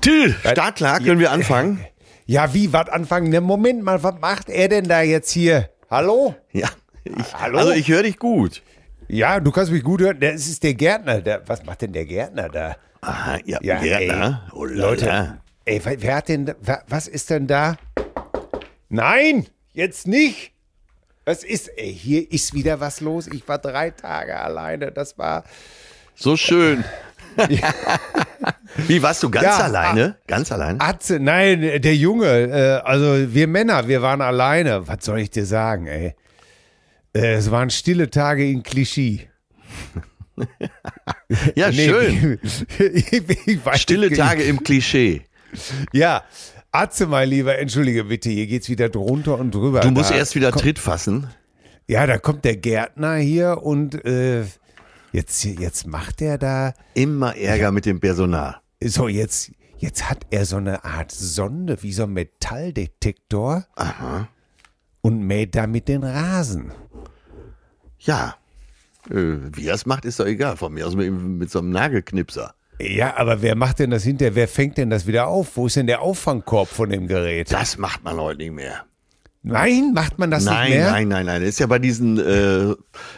Till, startklar, können wir anfangen? Ja, wie, was anfangen? Ne, Moment mal, was macht er denn da jetzt hier? Hallo? Ja, ich, Hallo? also ich höre dich gut. Ja, du kannst mich gut hören. Das ist der Gärtner. Der, was macht denn der Gärtner da? Aha, ja, ja Gärtner. Ey, oh, Leute, ey, wer hat denn, was ist denn da? Nein, jetzt nicht. Was ist, ey, hier ist wieder was los. Ich war drei Tage alleine. Das war so schön. Wie warst du ganz ja, alleine? Ganz alleine? Atze, nein, der Junge, äh, also wir Männer, wir waren alleine. Was soll ich dir sagen, ey? Äh, es waren stille Tage in Klischee. ja, nee, schön. Ich, ich stille Tage im Klischee. Ja, Atze, mein Lieber, entschuldige bitte, hier geht's wieder drunter und drüber. Du musst da erst wieder Tritt fassen. Ja, da kommt der Gärtner hier und äh, Jetzt, jetzt macht er da. Immer Ärger mit dem Personal. So, jetzt, jetzt hat er so eine Art Sonde, wie so ein Metalldetektor. Aha. Und mäht damit den Rasen. Ja. Äh, wie er es macht, ist doch egal. Von mir aus mit, mit so einem Nagelknipser. Ja, aber wer macht denn das hinterher? Wer fängt denn das wieder auf? Wo ist denn der Auffangkorb von dem Gerät? Das macht man heute nicht mehr. Nein, macht man das nein, nicht mehr? Nein, nein, nein. Das ist ja bei diesen äh,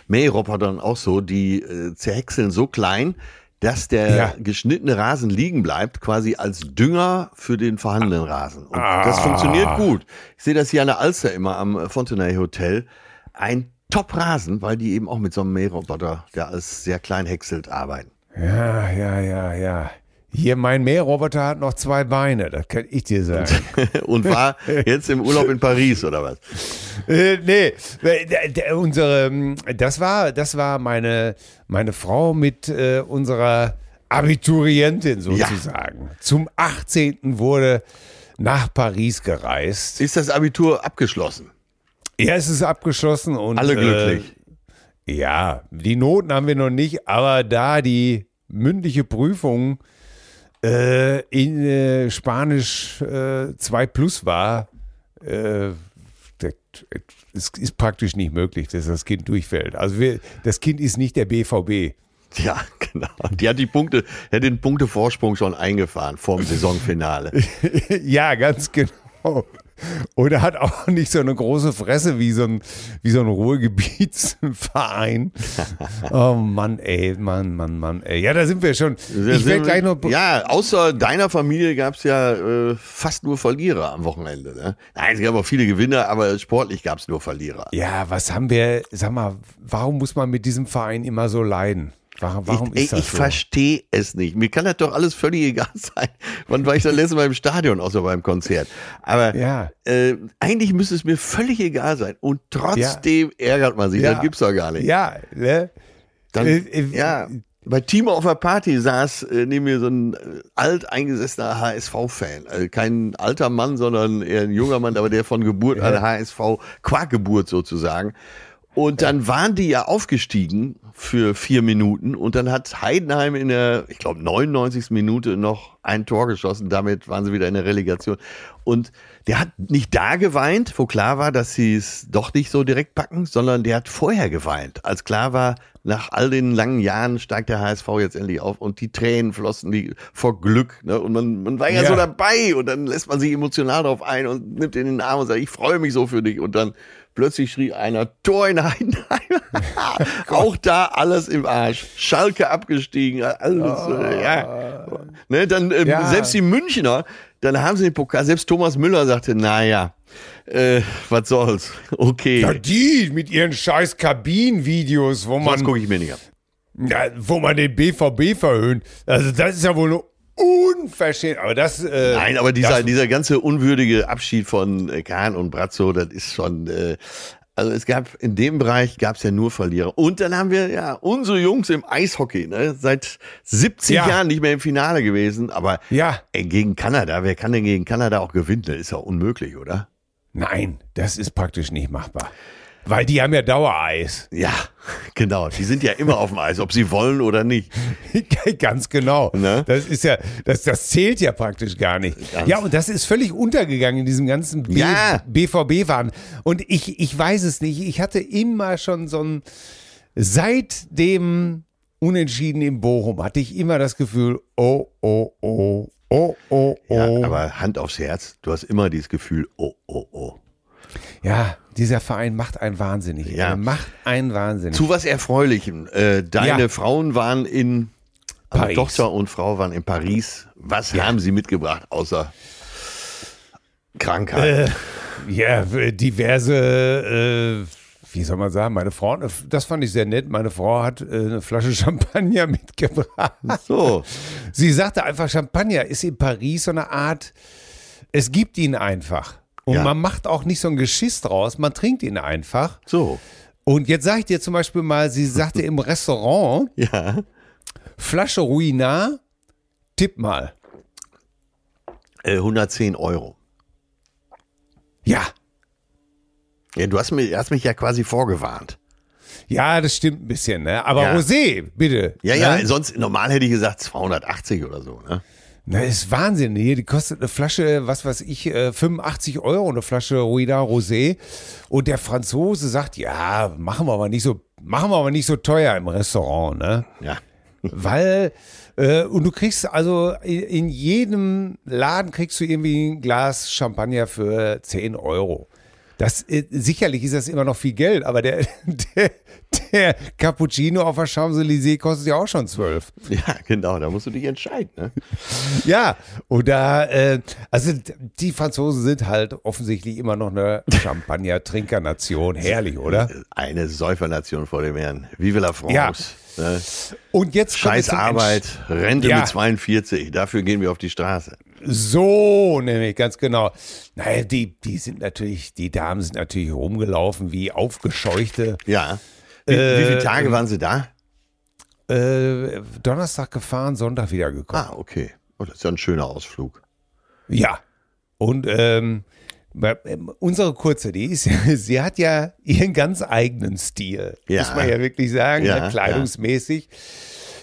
Mährobotern auch so. Die äh, zerhäckseln so klein, dass der ja. geschnittene Rasen liegen bleibt, quasi als Dünger für den vorhandenen Rasen. Und ah. das funktioniert gut. Ich sehe das hier an der Alster immer am Fontenay Hotel. Ein Top-Rasen, weil die eben auch mit so einem Mähroboter, der als sehr klein häckselt, arbeiten. Ja, ja, ja, ja. Hier, mein Mähroboter hat noch zwei Beine, das kann ich dir sagen. Und war jetzt im Urlaub in Paris oder was? Äh, nee, unsere, das war, das war meine, meine Frau mit äh, unserer Abiturientin sozusagen. Ja. Zum 18. wurde nach Paris gereist. Ist das Abitur abgeschlossen? Ja, es ist abgeschlossen und. Alle glücklich. Äh, ja, die Noten haben wir noch nicht, aber da die mündliche Prüfung äh, in äh, Spanisch äh, 2 Plus war, äh, das, es ist praktisch nicht möglich, dass das Kind durchfällt. Also wir, das Kind ist nicht der BVB. Ja, genau. Die hat die Punkte, hat den Punktevorsprung schon eingefahren vorm Saisonfinale. ja, ganz genau. Oder hat auch nicht so eine große Fresse wie so ein, wie so ein Ruhrgebietsverein. oh Mann, ey, Mann, Mann, Mann, ey. Ja, da sind wir schon. Ich werde gleich noch. Ja, außer deiner Familie gab es ja äh, fast nur Verlierer am Wochenende. Ne? Nein, es gab auch viele Gewinner, aber sportlich gab es nur Verlierer. Ja, was haben wir, sag mal, warum muss man mit diesem Verein immer so leiden? Warum, warum ich, ist das ich so? verstehe es nicht. Mir kann das doch alles völlig egal sein. Wann war ich das letzte Mal im Stadion, außer beim Konzert? Aber ja. äh, eigentlich müsste es mir völlig egal sein. Und trotzdem ja. ärgert man sich. Ja. Das gibt's doch gar nicht. Ja, ne? Dann, äh, äh, ja. bei Team auf der Party saß äh, neben mir so ein äh, alteingesessener HSV-Fan. Also kein alter Mann, sondern eher ein junger Mann, aber der von Geburt an HSV, Quarkgeburt sozusagen. Und dann waren die ja aufgestiegen für vier Minuten und dann hat Heidenheim in der, ich glaube, 99. Minute noch ein Tor geschossen. Damit waren sie wieder in der Relegation. Und der hat nicht da geweint, wo klar war, dass sie es doch nicht so direkt packen, sondern der hat vorher geweint, als klar war, nach all den langen Jahren steigt der HSV jetzt endlich auf und die Tränen flossen die vor Glück. Ne? Und man, man war ja, ja, so dabei und dann lässt man sich emotional darauf ein und nimmt in den Arm und sagt, ich freue mich so für dich. Und dann plötzlich schrie einer Tor in Heidenheim. Auch da alles im Arsch. Schalke abgestiegen. Alles, oh. ja. Ne, dann ähm, ja. selbst die Münchner, dann haben sie den Pokal. Selbst Thomas Müller sagte, naja, äh, was soll's? Okay. Ja, die mit ihren scheiß Kabinenvideos, wo man. Das gucke ich mir nicht an. Ja, wo man den BVB verhöhnt. Also, das ist ja wohl unverschämt. Aber das. Äh, Nein, aber dieser, dieser ganze unwürdige Abschied von äh, Kahn und Brazzo, das ist schon. Äh, also es gab in dem Bereich gab es ja nur Verlierer. Und dann haben wir ja unsere Jungs im Eishockey, ne? Seit 70 ja. Jahren nicht mehr im Finale gewesen. Aber ja. ey, gegen Kanada, wer kann denn gegen Kanada auch gewinnen? Das ist ja unmöglich, oder? Nein, das ist praktisch nicht machbar. Weil die haben ja Dauereis. Ja, genau. Die sind ja immer auf dem Eis, ob sie wollen oder nicht. Ganz genau. Ne? Das ist ja, das, das zählt ja praktisch gar nicht. Ganz ja, und das ist völlig untergegangen in diesem ganzen B ja. BVB-Fahren. Und ich, ich weiß es nicht. Ich hatte immer schon so ein, seit dem Unentschieden in Bochum hatte ich immer das Gefühl, oh, oh, oh, oh, oh, oh. Ja, aber Hand aufs Herz, du hast immer dieses Gefühl, oh, oh, oh. Ja, dieser Verein macht einen wahnsinnig. Ja. Er macht einen wahnsinnig. Zu was Erfreulichem. Äh, deine ja. Frauen waren in also Paris. Tochter und Frau waren in Paris. Was ja. haben sie mitgebracht außer Krankheit? Äh, ja, diverse, äh, wie soll man sagen, meine Frau, das fand ich sehr nett. Meine Frau hat äh, eine Flasche Champagner mitgebracht. So. Sie sagte einfach, Champagner ist in Paris so eine Art, es gibt ihn einfach. Und ja. man macht auch nicht so ein Geschiss draus, man trinkt ihn einfach. So. Und jetzt sage ich dir zum Beispiel mal, sie sagte im Restaurant, ja. Flasche Ruinar, tipp mal. 110 äh, Euro. Ja. Ja, du hast mich, hast mich ja quasi vorgewarnt. Ja, das stimmt ein bisschen, ne? Aber ja. Rosé, bitte. Ja, ne? ja, sonst normal hätte ich gesagt 280 oder so, ne? Na, ist Wahnsinn. Hier, die kostet eine Flasche, was weiß ich, 85 äh, Euro, eine Flasche Ruida Rosé. Und der Franzose sagt, ja, machen wir aber nicht so, machen wir aber nicht so teuer im Restaurant, ne? Ja. Weil, äh, und du kriegst also in jedem Laden kriegst du irgendwie ein Glas Champagner für 10 Euro. Das, äh, sicherlich ist das immer noch viel Geld, aber der, der, der Cappuccino auf der Champs-Élysées kostet ja auch schon zwölf. Ja, genau, da musst du dich entscheiden. Ne? ja, oder, äh, also die Franzosen sind halt offensichtlich immer noch eine Champagner-Trinkernation. Herrlich, oder? Eine Säufernation vor dem Herrn. Vive la France. Ja. Ne? Und jetzt Scheiß Arbeit, Rente ja. mit 42, dafür gehen wir auf die Straße. So, nämlich, ganz genau. Naja, die, die sind natürlich, die Damen sind natürlich rumgelaufen wie aufgescheuchte. Ja. Wie, äh, wie viele Tage waren sie da? Äh, Donnerstag gefahren, Sonntag wieder gekommen. Ah, okay. Oh, das ist ja ein schöner Ausflug. Ja. Und ähm, unsere Kurze, die ist, sie hat ja ihren ganz eigenen Stil, ja. muss man ja wirklich sagen, ja, ne, kleidungsmäßig. Ja.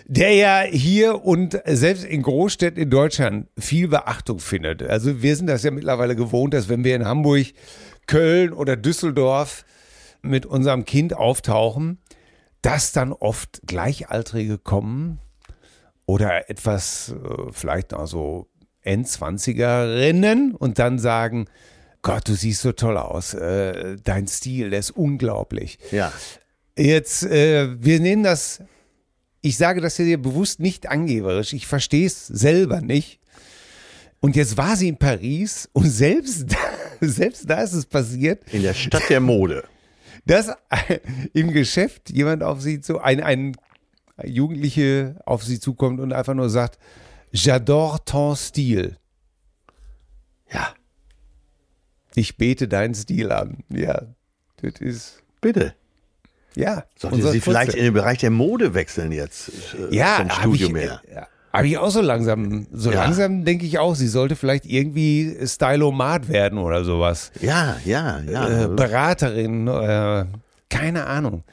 Der ja hier und selbst in Großstädten in Deutschland viel Beachtung findet. Also wir sind das ja mittlerweile gewohnt, dass wenn wir in Hamburg, Köln oder Düsseldorf mit unserem Kind auftauchen, dass dann oft Gleichaltrige kommen oder etwas äh, vielleicht noch so Endzwanzigerinnen und dann sagen, Gott, du siehst so toll aus. Äh, dein Stil, der ist unglaublich. Ja. Jetzt, äh, wir nehmen das, ich sage das dir bewusst nicht angeberisch, ich verstehe es selber nicht. Und jetzt war sie in Paris und selbst da, selbst da ist es passiert. In der Stadt der Mode. Dass im Geschäft jemand auf sie zu, ein, ein Jugendliche auf sie zukommt und einfach nur sagt, J'adore ton Stil. Ja. Ich bete deinen Stil an. Ja, das ist. Bitte. Ja. Sollte sie vielleicht in den Bereich der Mode wechseln jetzt? Äh, ja, vom Studium ich, her. Ja. Habe ich auch so langsam, so ja. langsam denke ich auch, sie sollte vielleicht irgendwie Stylomat werden oder sowas. Ja, ja, ja. Äh, Beraterin, äh, keine Ahnung.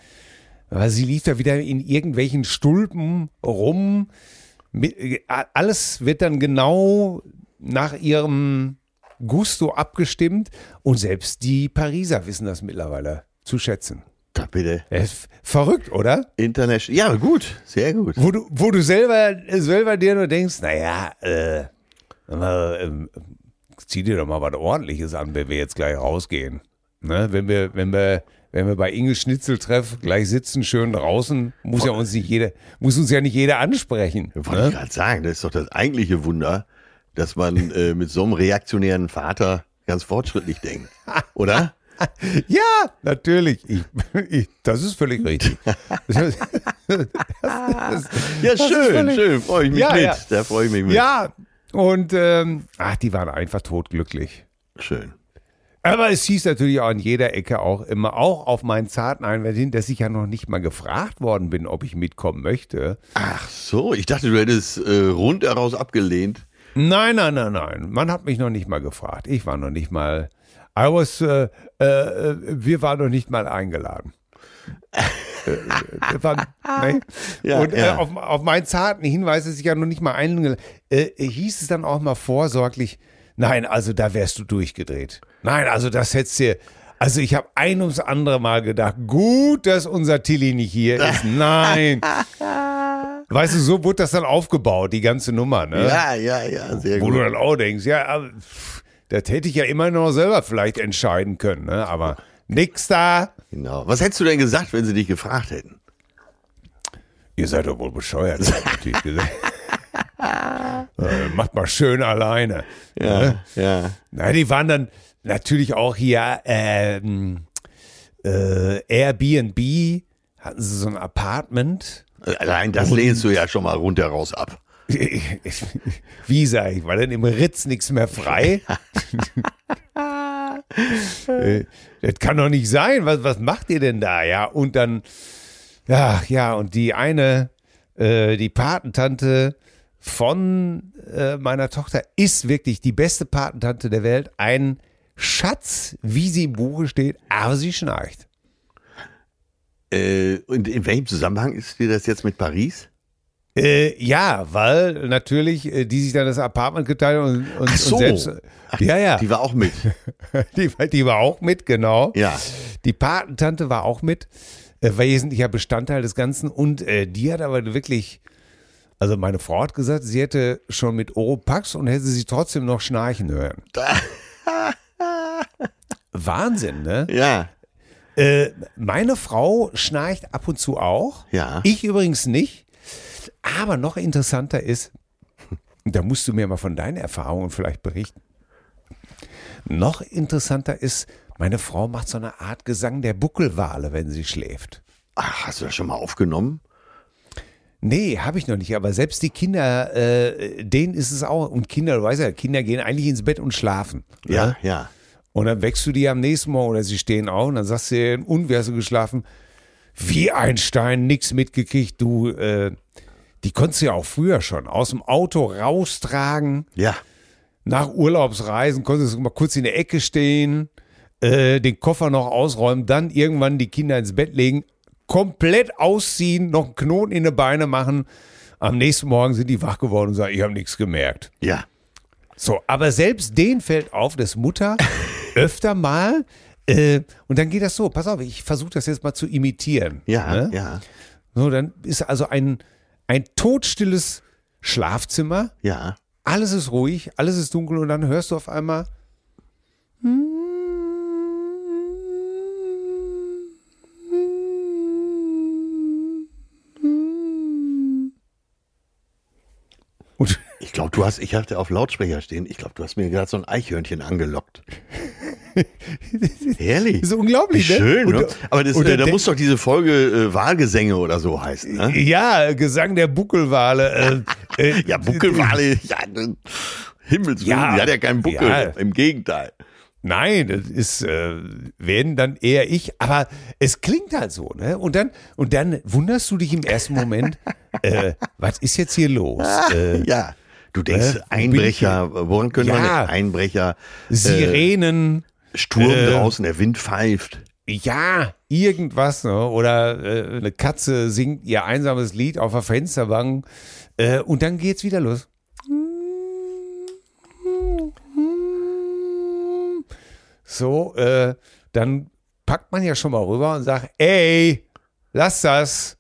Aber sie lief da wieder in irgendwelchen Stulpen rum. Alles wird dann genau nach ihrem Gusto abgestimmt und selbst die Pariser wissen das mittlerweile zu schätzen. Da bitte. verrückt, oder? International. Ja, gut, sehr gut. Wo du, wo du selber, selber dir nur denkst, naja, äh, äh, zieh dir doch mal was Ordentliches an, wenn wir jetzt gleich rausgehen. Ne? Wenn wir, wenn wir, wenn wir bei Inge Schnitzel treffen, gleich sitzen schön draußen, muss ja uns nicht jeder, muss uns ja nicht jeder ansprechen. Wollte ne? ich gerade sagen, das ist doch das eigentliche Wunder, dass man äh, mit so einem reaktionären Vater ganz fortschrittlich denkt, oder? ja, natürlich. Ich, ich, das ist völlig richtig. Das, das, das, ja, schön, völlig, schön. Freue ich mich ja, mit. Ja. Da freue ich mich mit. Ja, und ähm, ach, die waren einfach totglücklich. Schön. Aber es hieß natürlich auch an jeder Ecke auch immer, auch auf meinen zarten Einwand hin, dass ich ja noch nicht mal gefragt worden bin, ob ich mitkommen möchte. Ach so, ich dachte, du hättest äh, rundheraus abgelehnt. Nein, nein, nein, nein. Man hat mich noch nicht mal gefragt. Ich war noch nicht mal I was, äh, äh, wir waren noch nicht mal eingeladen. äh, waren, ne? ja, und äh, ja. auf, auf meinen zarten Hinweis, dass ich ja noch nicht mal eingeladen äh, hieß es dann auch mal vorsorglich, nein, also da wärst du durchgedreht. Nein, also das hättest du, also ich habe ein ums andere Mal gedacht, gut, dass unser Tilly nicht hier ist. Nein. Weißt du, so wurde das dann aufgebaut, die ganze Nummer, ne? Ja, ja, ja, sehr Wo gut. Wo du dann auch denkst, ja, das hätte ich ja immer noch selber vielleicht entscheiden können, ne? aber nix da. Genau. Was hättest du denn gesagt, wenn sie dich gefragt hätten? Ihr seid doch wohl bescheuert, natürlich gesagt. äh, macht mal schön alleine. Ja, ne? ja. Na, die waren dann natürlich auch hier ähm, äh, Airbnb, hatten sie so ein Apartment. Allein das lehnst du ja schon mal rundheraus ab. Wie sag ich, war denn im Ritz nichts mehr frei? Das kann doch nicht sein. Was, was macht ihr denn da? Ja, und dann, ja, ja, und die eine, äh, die Patentante von äh, meiner Tochter ist wirklich die beste Patentante der Welt. Ein Schatz, wie sie im Buche steht, aber sie schnarcht. Äh, und in welchem Zusammenhang ist dir das jetzt mit Paris? Äh, ja, weil natürlich äh, die sich dann das Apartment geteilt und, und, Ach so. und selbst. Ja, ja. Die war auch mit. die, die, war auch mit, genau. Ja. Die Patentante war auch mit, äh, wesentlicher Bestandteil des Ganzen. Und äh, die hat aber wirklich, also meine Frau hat gesagt, sie hätte schon mit Oropax und hätte sie trotzdem noch schnarchen hören. Wahnsinn, ne? Ja. Äh, meine Frau schnarcht ab und zu auch. Ja. Ich übrigens nicht. Aber noch interessanter ist, da musst du mir mal von deinen Erfahrungen vielleicht berichten. Noch interessanter ist, meine Frau macht so eine Art Gesang der Buckelwale, wenn sie schläft. Ach, hast du das schon mal aufgenommen? Nee, habe ich noch nicht. Aber selbst die Kinder, äh, denen ist es auch. Und Kinder, du weißt ja, Kinder gehen eigentlich ins Bett und schlafen. Ja, ne? ja. Und dann wächst du die am nächsten Morgen oder sie stehen auf und dann sagst du ihnen, und wie hast du geschlafen? Wie ein Stein, nix mitgekriegt. Du, äh, die konntest du ja auch früher schon aus dem Auto raustragen. Ja. Nach Urlaubsreisen konntest du mal kurz in der Ecke stehen, äh, den Koffer noch ausräumen, dann irgendwann die Kinder ins Bett legen, komplett ausziehen, noch einen Knoten in die Beine machen. Am nächsten Morgen sind die wach geworden und sagen, ich habe nichts gemerkt. Ja. So, aber selbst denen fällt auf, dass Mutter öfter mal äh, und dann geht das so, pass auf, ich versuche das jetzt mal zu imitieren. Ja, ne? ja. So, dann ist also ein, ein todstilles Schlafzimmer. Ja. Alles ist ruhig, alles ist dunkel und dann hörst du auf einmal. Und ich glaube, du hast, ich hatte auf Lautsprecher stehen, ich glaube, du hast mir gerade so ein Eichhörnchen angelockt. Herrlich. Das ist unglaublich, Wie ne? Schön, und, ne? Aber das, äh, da muss doch diese Folge äh, Wahlgesänge oder so heißen, ne? Ja, Gesang der Buckelwale. Äh, äh, ja, Buckelwale, ja, Himmels ja, die hat ja keinen Buckel, ja. im Gegenteil. Nein, das ist, äh, werden dann eher ich, aber es klingt halt so, ne? Und dann, und dann wunderst du dich im ersten Moment, äh, was ist jetzt hier los? Äh, ja. Du denkst, Äh, Einbrecher, wir Ja. Einbrecher, Sirenen, Sturm Äh, draußen, der Wind pfeift. ja, irgendwas, ne? Oder äh, eine Katze singt ihr einsames Lied auf der Fensterbank äh, und dann geht's wieder los. So, äh, dann packt man ja schon mal rüber und sagt, ey, lass das.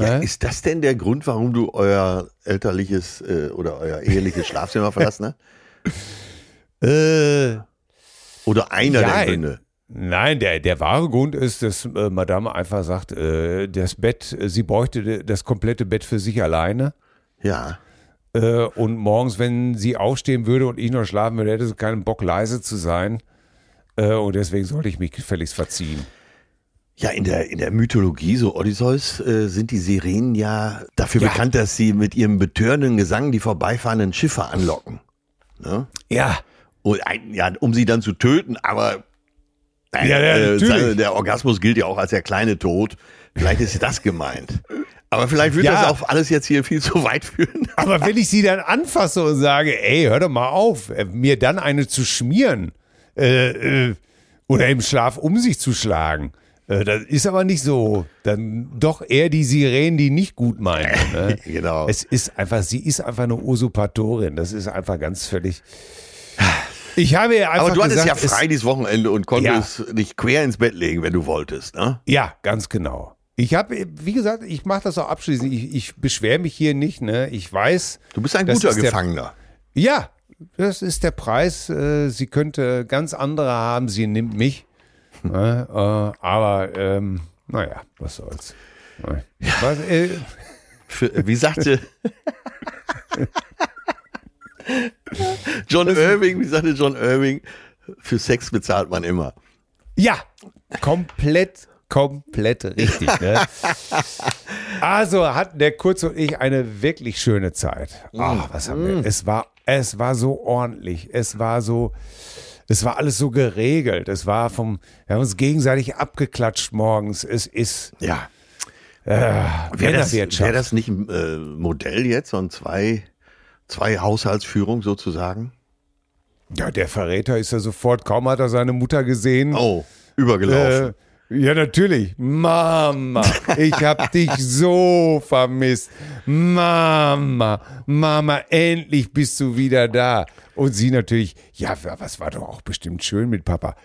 Ja, ist das denn der Grund, warum du euer elterliches äh, oder euer eheliches Schlafzimmer verlassen hast? Äh, Oder einer Ja, der Gründe? Nein, der, der wahre Grund ist, dass äh, Madame einfach sagt, äh, das Bett, äh, sie bräuchte das komplette Bett für sich alleine. Ja. Äh, und morgens, wenn sie aufstehen würde und ich noch schlafen würde, hätte sie keinen Bock, leise zu sein. Und deswegen sollte ich mich gefälligst verziehen. Ja, in der, in der Mythologie, so Odysseus, äh, sind die Sirenen ja dafür Ja. bekannt, dass sie mit ihrem betörenden Gesang die vorbeifahrenden Schiffe anlocken. Ne? Ja, Und, ja, um sie dann zu töten, aber äh, Ja, ja, äh, der Orgasmus gilt ja auch als der kleine Tod. Vielleicht ist das gemeint. Aber vielleicht wird Ja. das auch alles jetzt hier viel zu weit führen. aber wenn ich sie dann anfasse und sage, ey, hör doch mal auf, äh, mir dann eine zu schmieren äh, äh, oder im Schlaf um sich zu schlagen, das ist aber nicht so. Dann doch eher die Sirenen, die nicht gut meinen. Ne? Genau. Es ist einfach, sie ist einfach eine Usurpatorin. Das ist einfach ganz völlig. Ich habe ihr einfach Aber du hattest gesagt, ja frei es, dieses Wochenende und konntest dich quer ins Bett legen, wenn du wolltest. Ne? Ja, ganz genau. Ich habe, wie gesagt, ich mache das auch abschließend. Ich, ich beschwere mich hier nicht. Ne? Ich weiß. Du bist ein guter ist der- Gefangener. Ja, das ist der Preis. Äh, Sie könnte ganz andere haben. Sie nimmt mich. Ne? Äh, aber ähm, naja, was soll's. Ne? Was, äh, Für, wie sagte John Irving, wie sagte John Irving, für Sex bezahlt man immer. Ja, komplett, komplett richtig. Ne? Also hatten der Kurz und ich eine wirklich schöne Zeit. Ach, was haben wir? Es war, es war so ordentlich. Es war so, es war alles so geregelt. Es war vom, wir haben uns gegenseitig abgeklatscht morgens. Es ist Ja. äh, Wäre das, wär das nicht ein äh, Modell jetzt, so ein zwei, zwei Haushaltsführung sozusagen? ja, der Verräter ist ja sofort, kaum hat er seine Mutter gesehen. Oh, übergelaufen. Äh, ja, natürlich. Mama, ich hab dich so vermisst. Mama, Mama, endlich bist du wieder da. Und sie natürlich, ja, was war doch auch bestimmt schön mit Papa.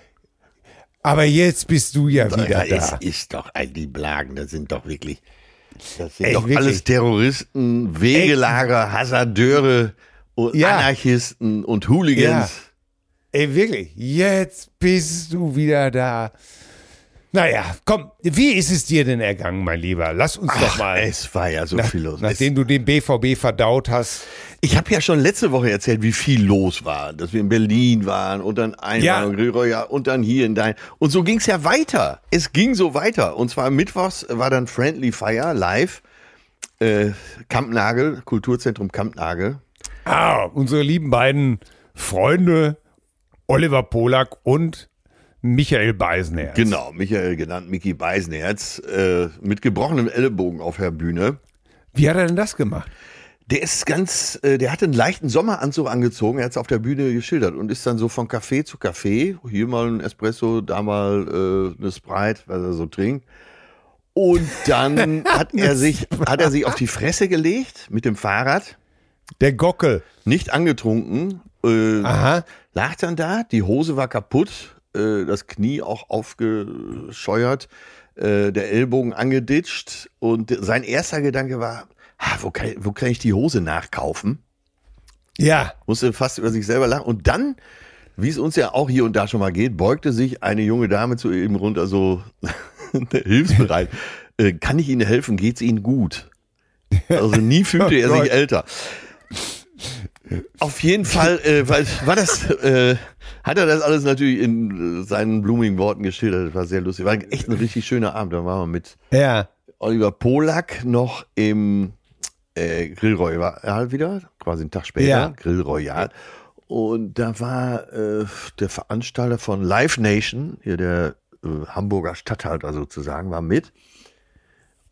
Aber jetzt bist du ja wieder ja, es da. ist doch eigentlich Blagen, das sind doch wirklich, das sind Echt, doch wirklich? alles Terroristen, Wegelager, Hasardeure und Ja. Anarchisten und Hooligans. Ey, wirklich, jetzt bist du wieder da. Naja, komm, wie ist es dir denn ergangen, mein Lieber? Lass uns doch Ach, mal. es war ja so viel los. Es, Nachdem du den BVB verdaut hast. ich habe ja schon letzte Woche erzählt, wie viel los war, dass wir in Berlin waren und dann einmal Ja. und dann hier in dein und so ging es ja weiter. Es ging so weiter und zwar mittwochs war dann Friendly Fire live, äh, Kampnagel, Kulturzentrum Kampnagel. Ah, unsere lieben beiden Freunde Oliver Polak und Michael Beisenherz. Genau, Michael genannt Mickey Beisenherz äh, mit gebrochenem Ellenbogen auf der Bühne. Wie hat er denn das gemacht? Der ist ganz, äh, der hat einen leichten Sommeranzug angezogen, er hat es auf der Bühne geschildert und ist dann so von Café zu Café, hier mal ein Espresso, da mal äh, eine Sprite, was er so trinkt. Und dann hat er sich, hat er sich auf die Fresse gelegt mit dem Fahrrad, Der Gockel. nicht angetrunken, äh, Aha. lag dann da, die Hose war kaputt, äh, das Knie auch aufgescheuert, äh, der Ellbogen angeditscht und sein erster Gedanke war, ah, wo, kann, wo kann ich die Hose nachkaufen? Ja. Musste fast über sich selber lachen und dann, wie es uns ja auch hier und da schon mal geht, beugte sich eine junge Dame zu ihm runter, so hilfsbereit. Äh, kann ich Ihnen helfen? Geht's Ihnen gut? Also nie fühlte er Oh Gott. sich älter. Auf jeden Fall äh, war, das, äh, hat er das alles natürlich in äh, seinen blumigen Worten geschildert. Das war sehr lustig. War echt ein richtig schöner Abend. Da waren wir mit Ja. Oliver Polak noch im äh, Grill Royal wieder, quasi einen Tag später, Ja. Grill Royal. Und da war äh, der Veranstalter von Live Nation, hier der äh, Hamburger Stadthalter sozusagen, war mit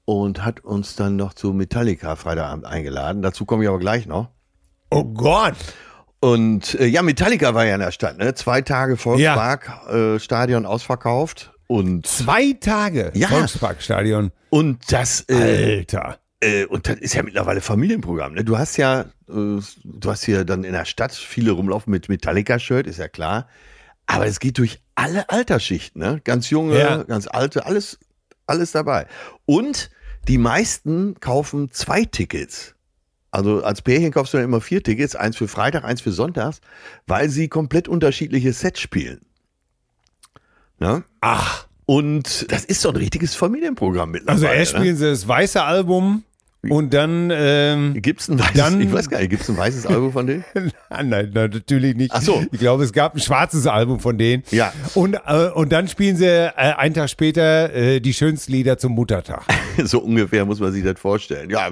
und hat uns dann noch zu Metallica Freitagabend eingeladen. Dazu komme ich aber gleich noch. Oh Gott! Und äh, ja, Metallica war ja in der Stadt, ne? Zwei Tage Volkspark, äh, Stadion ausverkauft und Zwei Tage Ja. Volksparkstadion. und das äh, Alter. äh, und das ist ja mittlerweile Familienprogramm. Ne? Du hast ja, äh, du hast hier dann in der Stadt viele rumlaufen mit Metallica-Shirt, ist ja klar. Aber es geht durch alle Altersschichten, ne? Ganz junge, Ja. ganz alte, alles, alles dabei. Und die meisten kaufen zwei Tickets. Also als Pärchen kaufst du dann immer vier Tickets, eins für Freitag, eins für Sonntags, weil sie komplett unterschiedliche Sets spielen. Ne? Ach, Und das ist so ein richtiges Familienprogramm also mittlerweile. erst spielen sie das weiße Album und dann, ähm, Gibt es ein weißes, Dann- ich weiß gar nicht, gibt es ein weißes Album von denen? nein, nein, natürlich nicht. Ach so. Ich glaube, es gab ein schwarzes Album von denen. Ja. Und, äh, und dann spielen sie äh, einen Tag später äh, die schönsten Lieder zum Muttertag. so ungefähr muss man sich das vorstellen. Ja, äh,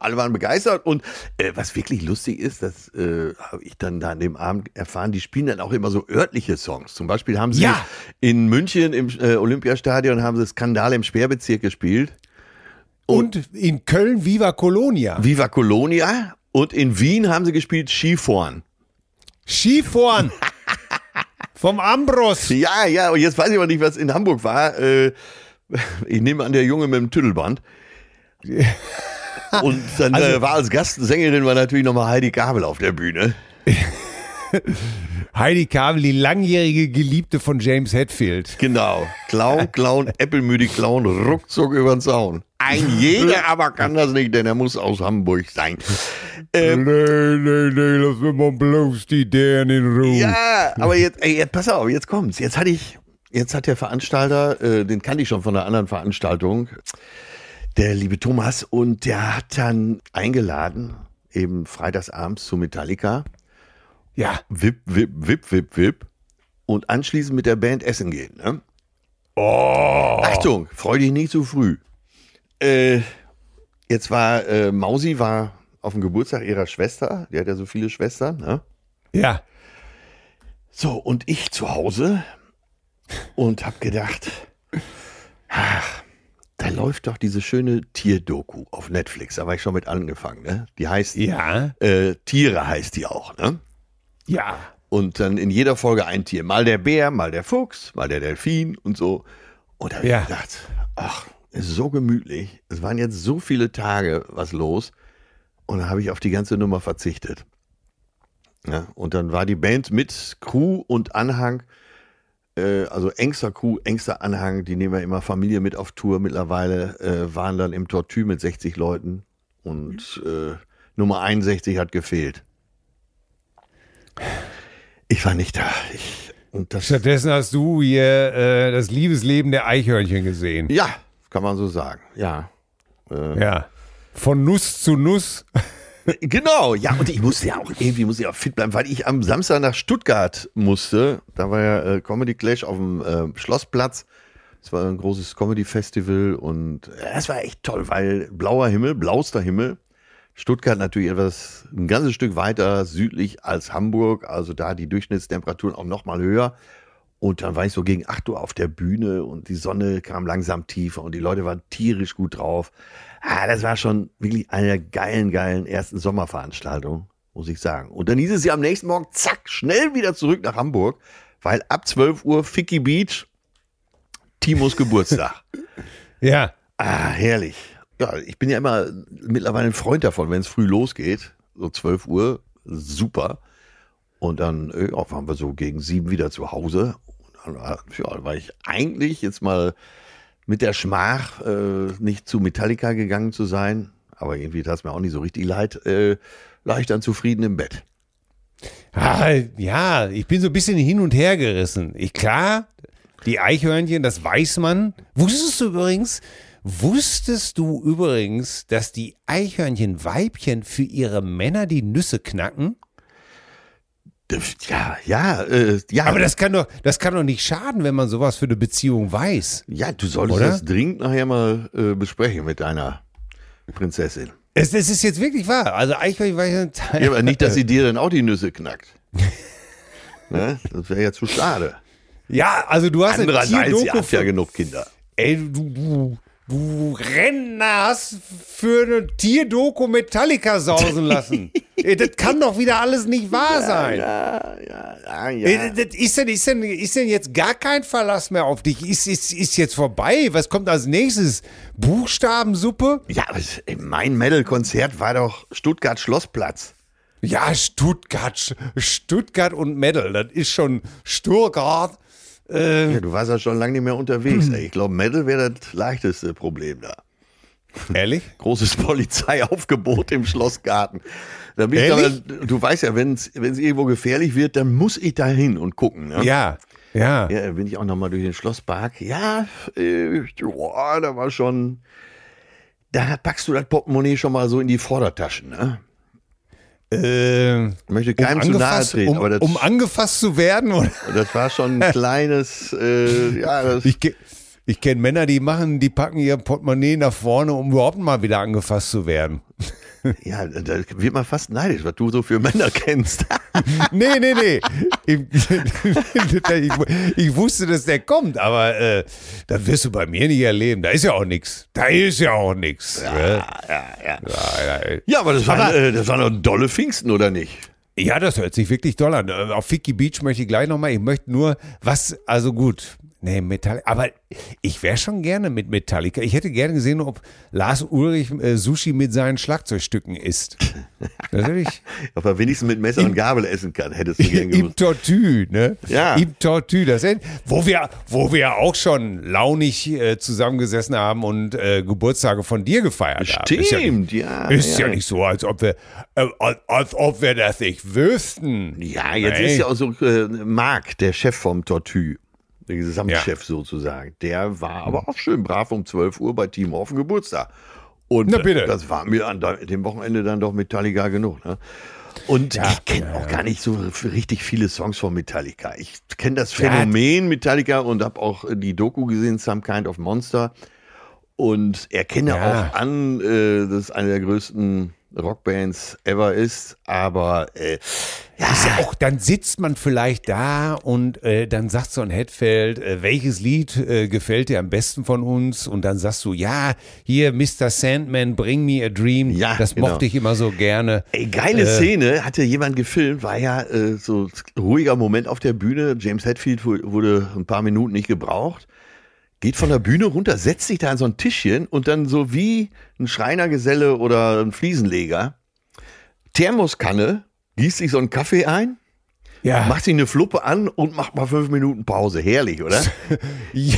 alle waren begeistert und äh, was wirklich lustig ist, das äh, habe ich dann da an dem Abend erfahren, die spielen dann auch immer so örtliche Songs. Zum Beispiel haben sie Ja. in München im äh, Olympiastadion haben sie Skandal im Sperrbezirk gespielt. Und in Köln Viva Colonia. Viva Colonia und in Wien haben sie gespielt Skifahren. Skifahren. Vom Ambros. Ja, ja, und jetzt weiß ich aber nicht, was in Hamburg war. Äh, ich nehme an, der Junge mit dem Tüdelband. Und dann äh, war als Gastsängerin war natürlich nochmal Heidi Gabel auf der Bühne. Heidi Kabel, die langjährige Geliebte von James Hetfield. Genau. Clown, Clown, Äppelmüde Clown, ruckzuck über den Zaun. Ein jeder aber kann das nicht, denn er muss aus Hamburg sein. Ähm, nee, nee, nee, lass mir mal bloß die Dären in Ruhe. ja, aber jetzt, ey, jetzt, pass auf, jetzt kommt's. Jetzt hatte ich, jetzt hat der Veranstalter, äh, den kannte ich schon von einer anderen Veranstaltung, der liebe Thomas, und der hat dann eingeladen, eben freitagsabends zu Metallica. Ja. Wip, wip, wip, wip, wip. Und anschließend mit der Band essen gehen. Ne? Oh. Achtung, freu dich nicht zu früh. Äh, jetzt war äh, Mausi war auf dem Geburtstag ihrer Schwester. Die hat ja so viele Schwestern. Ne? Ja. So, und ich zu Hause und hab gedacht, ach, da läuft doch diese schöne Tierdoku auf Netflix. Da war ich schon mit angefangen. Ne? Die heißt, Ja. äh, Tiere heißt die auch. Ne? Ja. Und dann in jeder Folge ein Tier. Mal der Bär, mal der Fuchs, mal der Delfin und so. Und da habe Ja. ich gedacht, ach, ist so gemütlich. Es waren jetzt so viele Tage was los. Und dann habe ich auf die ganze Nummer verzichtet. Ja, und dann war die Band mit Crew und Anhang, äh, also engster Crew, engster Anhang, die nehmen ja immer Familie mit auf Tour mittlerweile, äh, waren dann im Tortue mit 60 Leuten. Und äh, Nummer 61 hat gefehlt. Ich war nicht da. Ich, Stattdessen hast du hier äh, das Liebesleben der Eichhörnchen gesehen. ja, kann man so sagen. Ja. Ja. Von Nuss zu Nuss. Genau, ja, und ich musste ja auch irgendwie muss ich auch fit bleiben, weil ich am Samstag nach Stuttgart musste. Da war ja äh, Comedy Clash auf dem äh, Schlossplatz. Es war ein großes Comedy Festival und äh, es war echt toll, weil blauer Himmel, blauster Himmel. Stuttgart natürlich etwas ein ganzes Stück weiter südlich als Hamburg, also da die Durchschnittstemperaturen auch noch mal höher. Und dann war ich so gegen 8 Uhr auf der Bühne und die Sonne kam langsam tiefer und die Leute waren tierisch gut drauf. Ah, das war schon wirklich eine der geilen, geilen ersten Sommerveranstaltungen, muss ich sagen. Und dann hieß es ja am nächsten Morgen, zack, schnell wieder zurück nach Hamburg, weil ab 12 Uhr Ficky Beach, Timos Geburtstag. Ja. Ah, herrlich. Ja, ich bin ja immer mittlerweile ein Freund davon, wenn es früh losgeht, so 12 Uhr, super. Und dann äh, ja, waren wir so gegen sieben wieder zu Hause. Und dann war, ja, war ich eigentlich jetzt mal mit der Schmach, äh, nicht zu Metallica gegangen zu sein, aber irgendwie tat es mir auch nicht so richtig leid, äh, lag ich dann zufrieden im Bett. Ah, ja, ich bin so ein bisschen hin und her gerissen. Ich, klar, die Eichhörnchen, das weiß man. Wusstest du übrigens, wusstest du übrigens, dass die Eichhörnchen-Weibchen für ihre Männer die Nüsse knacken? Ja, ja, äh, ja. Aber das kann doch, das kann doch nicht schaden, wenn man sowas für eine Beziehung weiß. ja, du solltest Oder? das dringend nachher mal äh, besprechen mit deiner Prinzessin. Es, es ist jetzt wirklich wahr. Also Eichhörnchen, Ja, aber nicht, dass sie dir dann auch die Nüsse knackt. ne? Das wäre ja zu schade. Ja, also du hast Andererseits, eine ihr Tierdoku habt ja genug Kinder. Ey, du, du, du Renner hast für eine Tierdoku Metallica sausen lassen. Das kann doch wieder alles nicht wahr sein. Ja, ja, ja, ja. das ist, denn, ist, denn, ist denn jetzt gar kein Verlass mehr auf dich? Ist, ist, ist jetzt vorbei? Was kommt als nächstes? Buchstabensuppe? Ja, mein Metal-Konzert war doch Stuttgart Schlossplatz. Ja, Stuttgart, Stuttgart und Metal, das ist schon Stuttgart. Äh, Ja, du warst ja schon lange nicht mehr unterwegs. Ey. Ich glaube, Metal wäre das leichteste Problem da. ehrlich? Großes Polizeiaufgebot im Schlossgarten. Ich aber, du weißt ja, wenn es irgendwo gefährlich wird, dann muss ich da hin und gucken. Ne? Ja, ja. Ja, bin ich auch nochmal durch den Schlosspark. Ja, äh, boah, da war schon. Da packst du das Portemonnaie schon mal so in die Vordertaschen. Ne? Äh, Ich möchte keinem zu nahe treten, um, aber das, um angefasst zu werden? Oder? das war schon ein kleines. Äh, ja, Ich, ich kenne Männer, die machen, die packen ihr Portemonnaie nach vorne, um überhaupt mal wieder angefasst zu werden. ja, da wird man fast neidisch, was du so für Männer kennst. Nee, nee, nee. Ich, ich, ich wusste, dass der kommt, aber äh, das wirst du bei mir nicht erleben. Da ist ja auch nichts. Da ist ja auch nichts. Ja, ja, ja. ja, ja. Ja, aber das war, äh, das war noch dolle Pfingsten, oder nicht? Ja, das hört sich wirklich toll an. Auf Ficky Beach möchte ich gleich nochmal. Ich möchte nur, was, also gut. Nee, Metallica. Aber ich wäre schon gerne mit Metallica. Ich hätte gerne gesehen, ob Lars Ulrich äh, Sushi mit seinen Schlagzeugstücken isst. Natürlich. Ob er wenigstens mit Messer und Gabel essen kann, hättest du gern Im gewusst. Tortue, ne? Ja. Im Tortue, das wo wir, wo wir auch schon launig äh, zusammengesessen haben und äh, Geburtstage von dir gefeiert haben. Ist ja, Stimmt, ja. ist ja. ja nicht so, als ob wir, äh, als, als ob wir das nicht wüssten. Ja, jetzt Nee. ist ja auch so äh, Marc, der Chef vom Tortue, der Gesamtchef sozusagen. Der war aber auch schön brav um 12 Uhr bei Timo auf dem Geburtstag. Und Na bitte. das war mir an de- dem Wochenende dann doch Metallica genug. Ne? Und Ja, ich kenne ja, auch ja. gar nicht so richtig viele Songs von Metallica. Ich kenne das Phänomen Metallica und habe auch äh, die Doku gesehen, Some Kind of Monster. Und erkenne Ja. auch an, äh, dass es eine der größten Rockbands ever ist. Aber äh, ja, Ist ja auch, dann sitzt man vielleicht da und äh, dann sagt so ein Headfeld, äh, welches Lied äh, gefällt dir am besten von uns? Und dann sagst du, ja, hier Mr. Sandman, Bring Me a Dream. Ja, das genau. mochte ich immer so gerne. Ey, geile Äh, Szene, hatte jemand gefilmt, war ja äh, so ruhiger Moment auf der Bühne. James Hetfield wu- wurde ein paar Minuten nicht gebraucht. Geht von der Bühne runter, setzt sich da an so ein Tischchen und dann so wie ein Schreinergeselle oder ein Fliesenleger, Thermoskanne, gießt sich so einen Kaffee ein, Ja. macht sich eine Fluppe an und macht mal fünf Minuten Pause. Herrlich, oder? ja.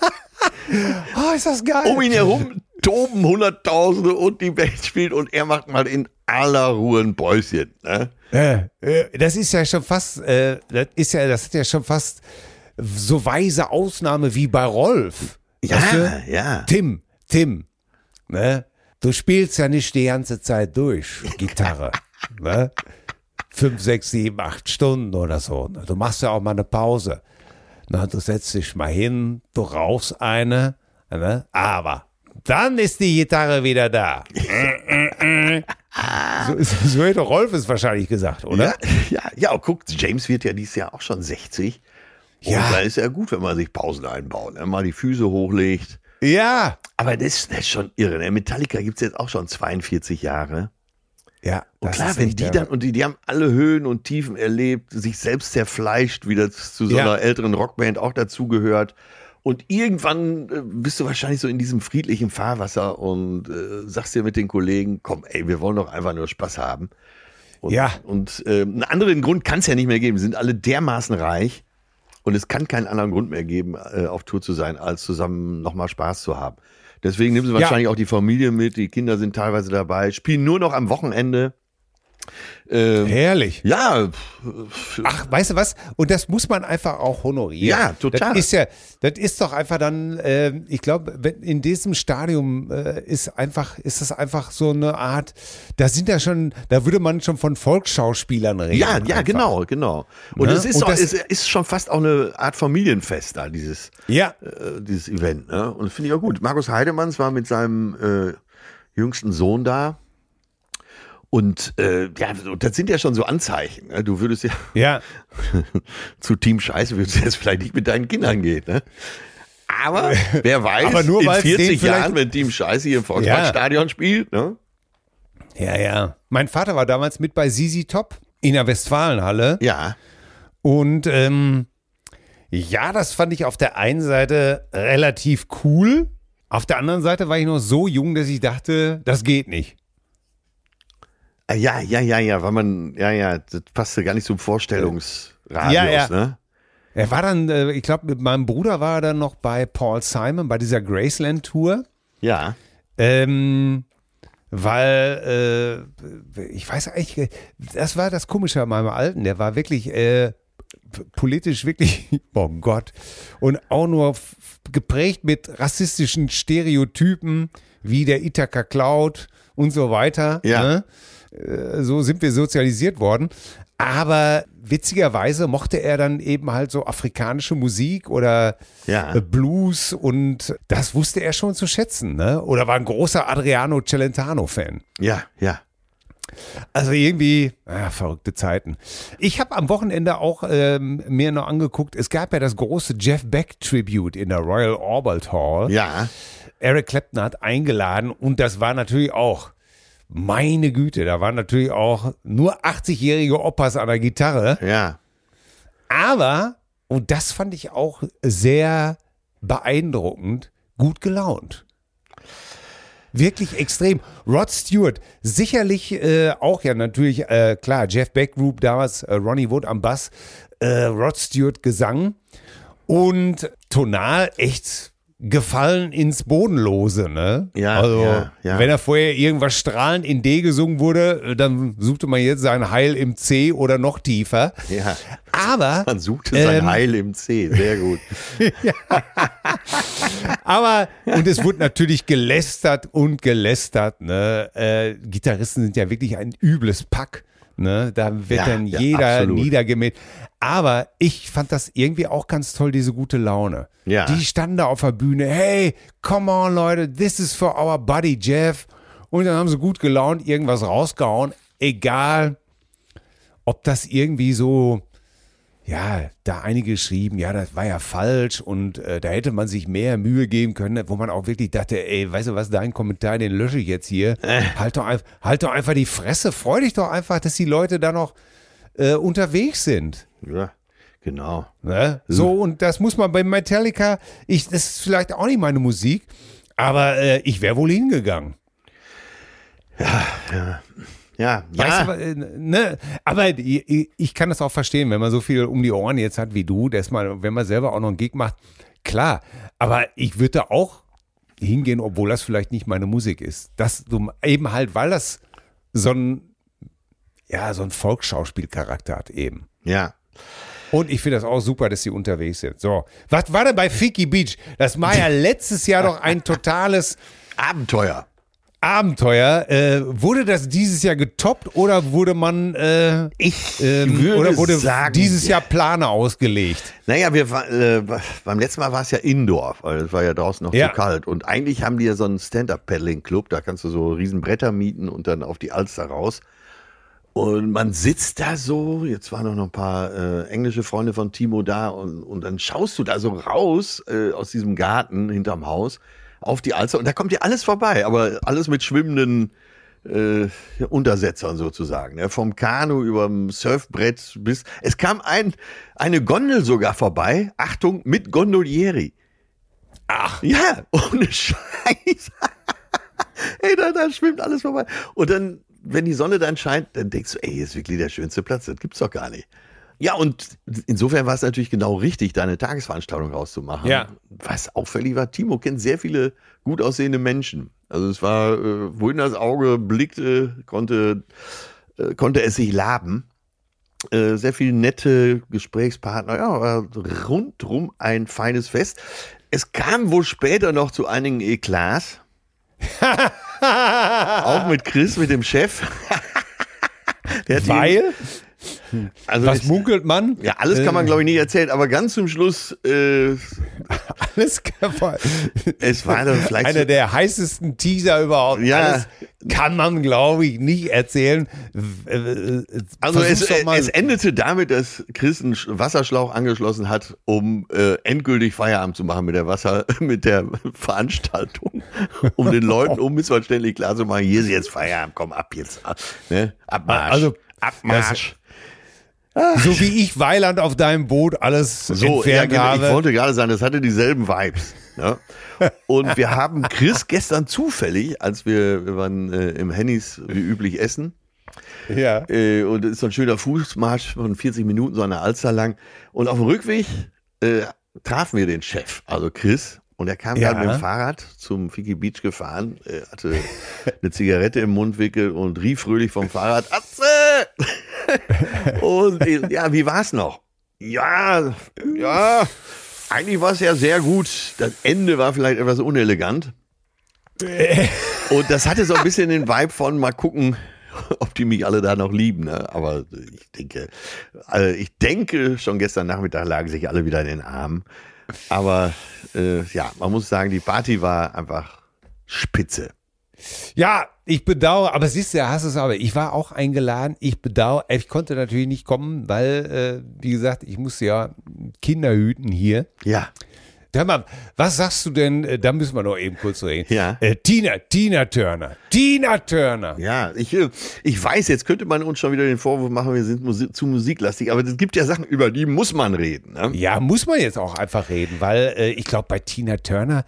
oh, ist das geil. Um ihn herum toben Hunderttausende und die Band spielt und er macht mal in aller Ruhe ein Päuschen. Ne? Äh, das ist ja schon fast, äh, das ist ja, das hat ja schon fast so weise Ausnahme wie bei Rolf. Ja, Weißt du? ja. Tim, Tim, ne? Du spielst ja nicht die ganze Zeit durch, Gitarre, ne? Fünf, sechs, sieben, acht Stunden oder so. ne? Du machst ja auch mal eine Pause. Na, du setzt dich mal hin, du rauchst eine, ne? Aber dann ist die Gitarre wieder da. so, so hätte Rolf es wahrscheinlich gesagt, oder? Ja, ja, ja, guck, James wird ja dieses Jahr auch schon 60. Und Ja. da ist ja gut, wenn man sich Pausen einbaut, ne? mal die Füße hochlegt. Ja. Aber das, das ist schon irre. Ne? Metallica gibt es jetzt auch schon 42 Jahre. Ja, Und klar, wenn die dann, und die, die haben alle Höhen und Tiefen erlebt, sich selbst zerfleischt, wie das zu so Ja. einer älteren Rockband auch dazugehört. Und irgendwann äh, bist du wahrscheinlich so in diesem friedlichen Fahrwasser und äh, sagst dir mit den Kollegen, komm, ey, wir wollen doch einfach nur Spaß haben. Und, Ja. Und äh, einen anderen Grund kann es ja nicht mehr geben. Wir sind alle dermaßen reich und es kann keinen anderen Grund mehr geben, äh, auf Tour zu sein, als zusammen nochmal Spaß zu haben. Deswegen nehmen sie wahrscheinlich auch die Familie mit, die Kinder sind teilweise dabei, spielen nur noch am Wochenende. Ähm, Herrlich. ja, Ach, weißt du was? Und das muss man einfach auch honorieren. Ja, total. Das ist ja, das ist doch einfach dann, äh, ich glaube, wenn in diesem Stadium äh, ist einfach, ist das einfach so eine Art, da sind ja schon, da würde man schon von Volksschauspielern reden. ja, ja, einfach. genau, genau. Und Ne? es ist, Und auch, ist schon fast auch eine Art Familienfest da, dieses, Ja, äh, dieses Event. Ne? Und finde ich auch gut. Markus Heidemanns war mit seinem äh, jüngsten Sohn da. Und äh, ja, das sind ja schon so Anzeichen. Ne? Du würdest ja, Ja. zu Team Scheiße würdest du jetzt vielleicht nicht mit deinen Kindern gehen. Ne? Aber wer weiß, Aber nur, in weil's denen 40 vielleicht- Jahren, wenn Team Scheiße hier im Volksparkstadion spielt, ne? Ja, ja. Mein Vater war damals mit bei Sisi Top in der Westfalenhalle. Ja, Und ähm, ja, das fand ich auf der einen Seite relativ cool. Auf der anderen Seite war ich noch so jung, dass ich dachte, das geht nicht. Ah, ja, ja, ja, ja, weil man, ja, ja, das passte gar nicht zum Vorstellungsradius, Ja, ja. ne? Er war dann, äh, ich glaube, mit meinem Bruder war er dann noch bei Paul Simon bei dieser Graceland Tour. Ja, Ähm, weil, äh, ich weiß eigentlich, äh, das war das Komische an meinem Alten, der war wirklich äh, politisch wirklich, oh Gott, und auch nur geprägt mit rassistischen Stereotypen, wie der Ithaka Cloud und so weiter. Ja. Ne? Äh, So sind wir sozialisiert worden. Aber witzigerweise mochte er dann eben halt so afrikanische Musik oder Ja. äh, Blues und das wusste er schon zu schätzen, ne? Oder war ein großer Adriano Celentano-Fan. ja, ja. Also irgendwie, ah, verrückte Zeiten. Ich habe am Wochenende auch ähm, mir noch angeguckt, es gab ja das große Jeff Beck Tribute in der Royal Albert Hall. Ja, Eric Clapton hat eingeladen und das war natürlich auch, meine Güte, da waren natürlich auch nur 80-jährige Opas an der Gitarre. ja. Aber, und das fand ich auch sehr beeindruckend, gut gelaunt. Wirklich extrem. Rod Stewart, sicherlich äh, auch ja natürlich, äh, klar, Jeff Beck Group damals, äh, Ronnie Wood am Bass, äh, Rod Stewart Gesang und tonal echt gefallen ins Bodenlose, ne? Ja, also, ja, ja. wenn er vorher irgendwas strahlend in D gesungen wurde, äh, dann suchte man jetzt sein Heil im C oder noch tiefer. Ja. Aber, Man suchte sein Ähm. Heil im C, sehr gut. aber, und es wurde natürlich gelästert und gelästert, ne? Äh, Gitarristen sind ja wirklich ein übles Pack. Ne, da wird Ja, dann ja, jeder absolut. niedergemäht. Aber ich fand das irgendwie auch ganz toll, diese gute Laune. Ja. Die standen da auf der Bühne, hey, come on, Leute, this is for our buddy Jeff. Und dann haben sie gut gelaunt irgendwas rausgehauen. Egal, ob das irgendwie so, ja, da einige geschrieben, ja, das war ja falsch und äh, da hätte man sich mehr Mühe geben können, wo man auch wirklich dachte, ey, weißt du was, dein Kommentar, den lösche ich jetzt hier. Halt, doch, halt doch einfach die Fresse, freu dich doch einfach, dass die Leute da noch äh, unterwegs sind. Ja, genau. Ne? So, und das muss man bei Metallica, ich, das ist vielleicht auch nicht meine Musik, aber äh, ich wäre wohl hingegangen. Ja, Weißt ja. du, äh, ne? Aber ich, kann das auch verstehen, wenn man so viel um die Ohren jetzt hat wie du, dass man, wenn man selber auch noch einen Gig macht, klar. Aber ich würde da auch hingehen, obwohl das vielleicht nicht meine Musik ist. Das eben halt, weil das so ein, ja, so ein Volksschauspielcharakter hat eben. ja. Und ich finde das auch super, dass sie unterwegs sind. So, was war denn bei Fiki Beach? Das war ja letztes Jahr doch ein totales Abenteuer. Abenteuer. Äh, wurde das dieses Jahr getoppt oder wurde man äh, Ich ähm, würde oder wurde sagen, dieses Jahr Plane ausgelegt? Naja, wir war, äh, beim letzten Mal war es ja Indoor, weil es war ja draußen noch Ja. zu kalt. Und eigentlich haben die ja so einen Stand-Up-Paddling-Club, da kannst du so riesen Bretter mieten und dann auf die Alster raus. Und man sitzt da so, jetzt waren noch ein paar äh, englische Freunde von Timo da und, und dann schaust du da so raus äh, aus diesem Garten hinterm Haus auf die Alster und da kommt dir alles vorbei, aber alles mit schwimmenden äh, Untersetzern sozusagen. Ne? Vom Kanu über dem Surfbrett bis. Es kam ein, eine Gondel sogar vorbei. Achtung, mit Gondolieri. Ach. Ja, ohne Scheiß. ey, da, da schwimmt alles vorbei. Und dann, wenn die Sonne dann scheint, dann denkst du, ey, hier ist wirklich der schönste Platz. Das gibt's doch gar nicht. Ja, und insofern war es natürlich genau richtig, da eine Tagesveranstaltung rauszumachen. Ja. Was auffällig war, Timo kennt sehr viele gut aussehende Menschen. Also es war, äh, wohin das Auge blickte, konnte, äh, konnte es sich laben. Äh, sehr viele nette Gesprächspartner. Ja, war rundrum ein feines Fest. Es kam wohl später noch zu einigen Eklats. Auch mit Chris, mit dem Chef. Weil, also was munkelt man? ja, alles kann man, Äh, glaube ich, nicht erzählen, aber ganz zum Schluss äh, alles Es war dann vielleicht einer so- der heißesten Teaser überhaupt. Ja. Alles kann man, glaube ich, nicht erzählen. Äh, äh, Also es, mal. es endete damit, dass Chris einen Sch- Wasserschlauch angeschlossen hat, um äh, endgültig Feierabend zu machen mit der Wasser, mit der Veranstaltung, um den Leuten unmissverständlich klar zu machen, hier ist jetzt Feierabend, komm ab jetzt, ne? Abmarsch, Also, Abmarsch. So wie ich Weiland auf deinem Boot alles So, ja, entfernt genau, habe. ich wollte gerade sagen, das hatte dieselben Vibes. Ne? Und wir haben Chris gestern zufällig, als wir, wir waren äh, im Hennys wie üblich essen, ja. äh, und es ist so ein schöner Fußmarsch von 40 Minuten, so eine Alster lang. Und auf dem Rückweg äh, trafen wir den Chef, also Chris. Und er kam Ja. dann mit dem Fahrrad zum Fiki Beach gefahren, hatte eine Zigarette im Mundwickel und rief fröhlich vom Fahrrad, Atze! und äh, ja, wie war's noch? Ja, ja, eigentlich war es ja sehr gut. Das Ende war vielleicht etwas unelegant. Und das hatte so ein bisschen den Vibe von mal gucken, ob die mich alle da noch lieben. Ne? Aber ich denke, also ich denke, schon gestern Nachmittag lagen sich alle wieder in den Armen. Aber äh, ja, man muss sagen, die Party war einfach spitze. Ja, ich bedauere, aber siehst du, ja, hast es aber. Ich war auch eingeladen. Ich bedauere, ich konnte natürlich nicht kommen, weil, äh, wie gesagt, ich musste ja Kinder hüten hier. Ja, Hör mal, was sagst du denn, äh, da müssen wir noch eben kurz reden. Ja. Äh, Tina, Tina Turner. Tina Turner. ja, ich, äh, ich weiß, jetzt könnte man uns schon wieder den Vorwurf machen, wir sind Musi zu musiklastig, aber es gibt ja Sachen, über die muss man reden. Ne? Ja, muss man jetzt auch einfach reden, weil äh, ich glaube, bei Tina Turner,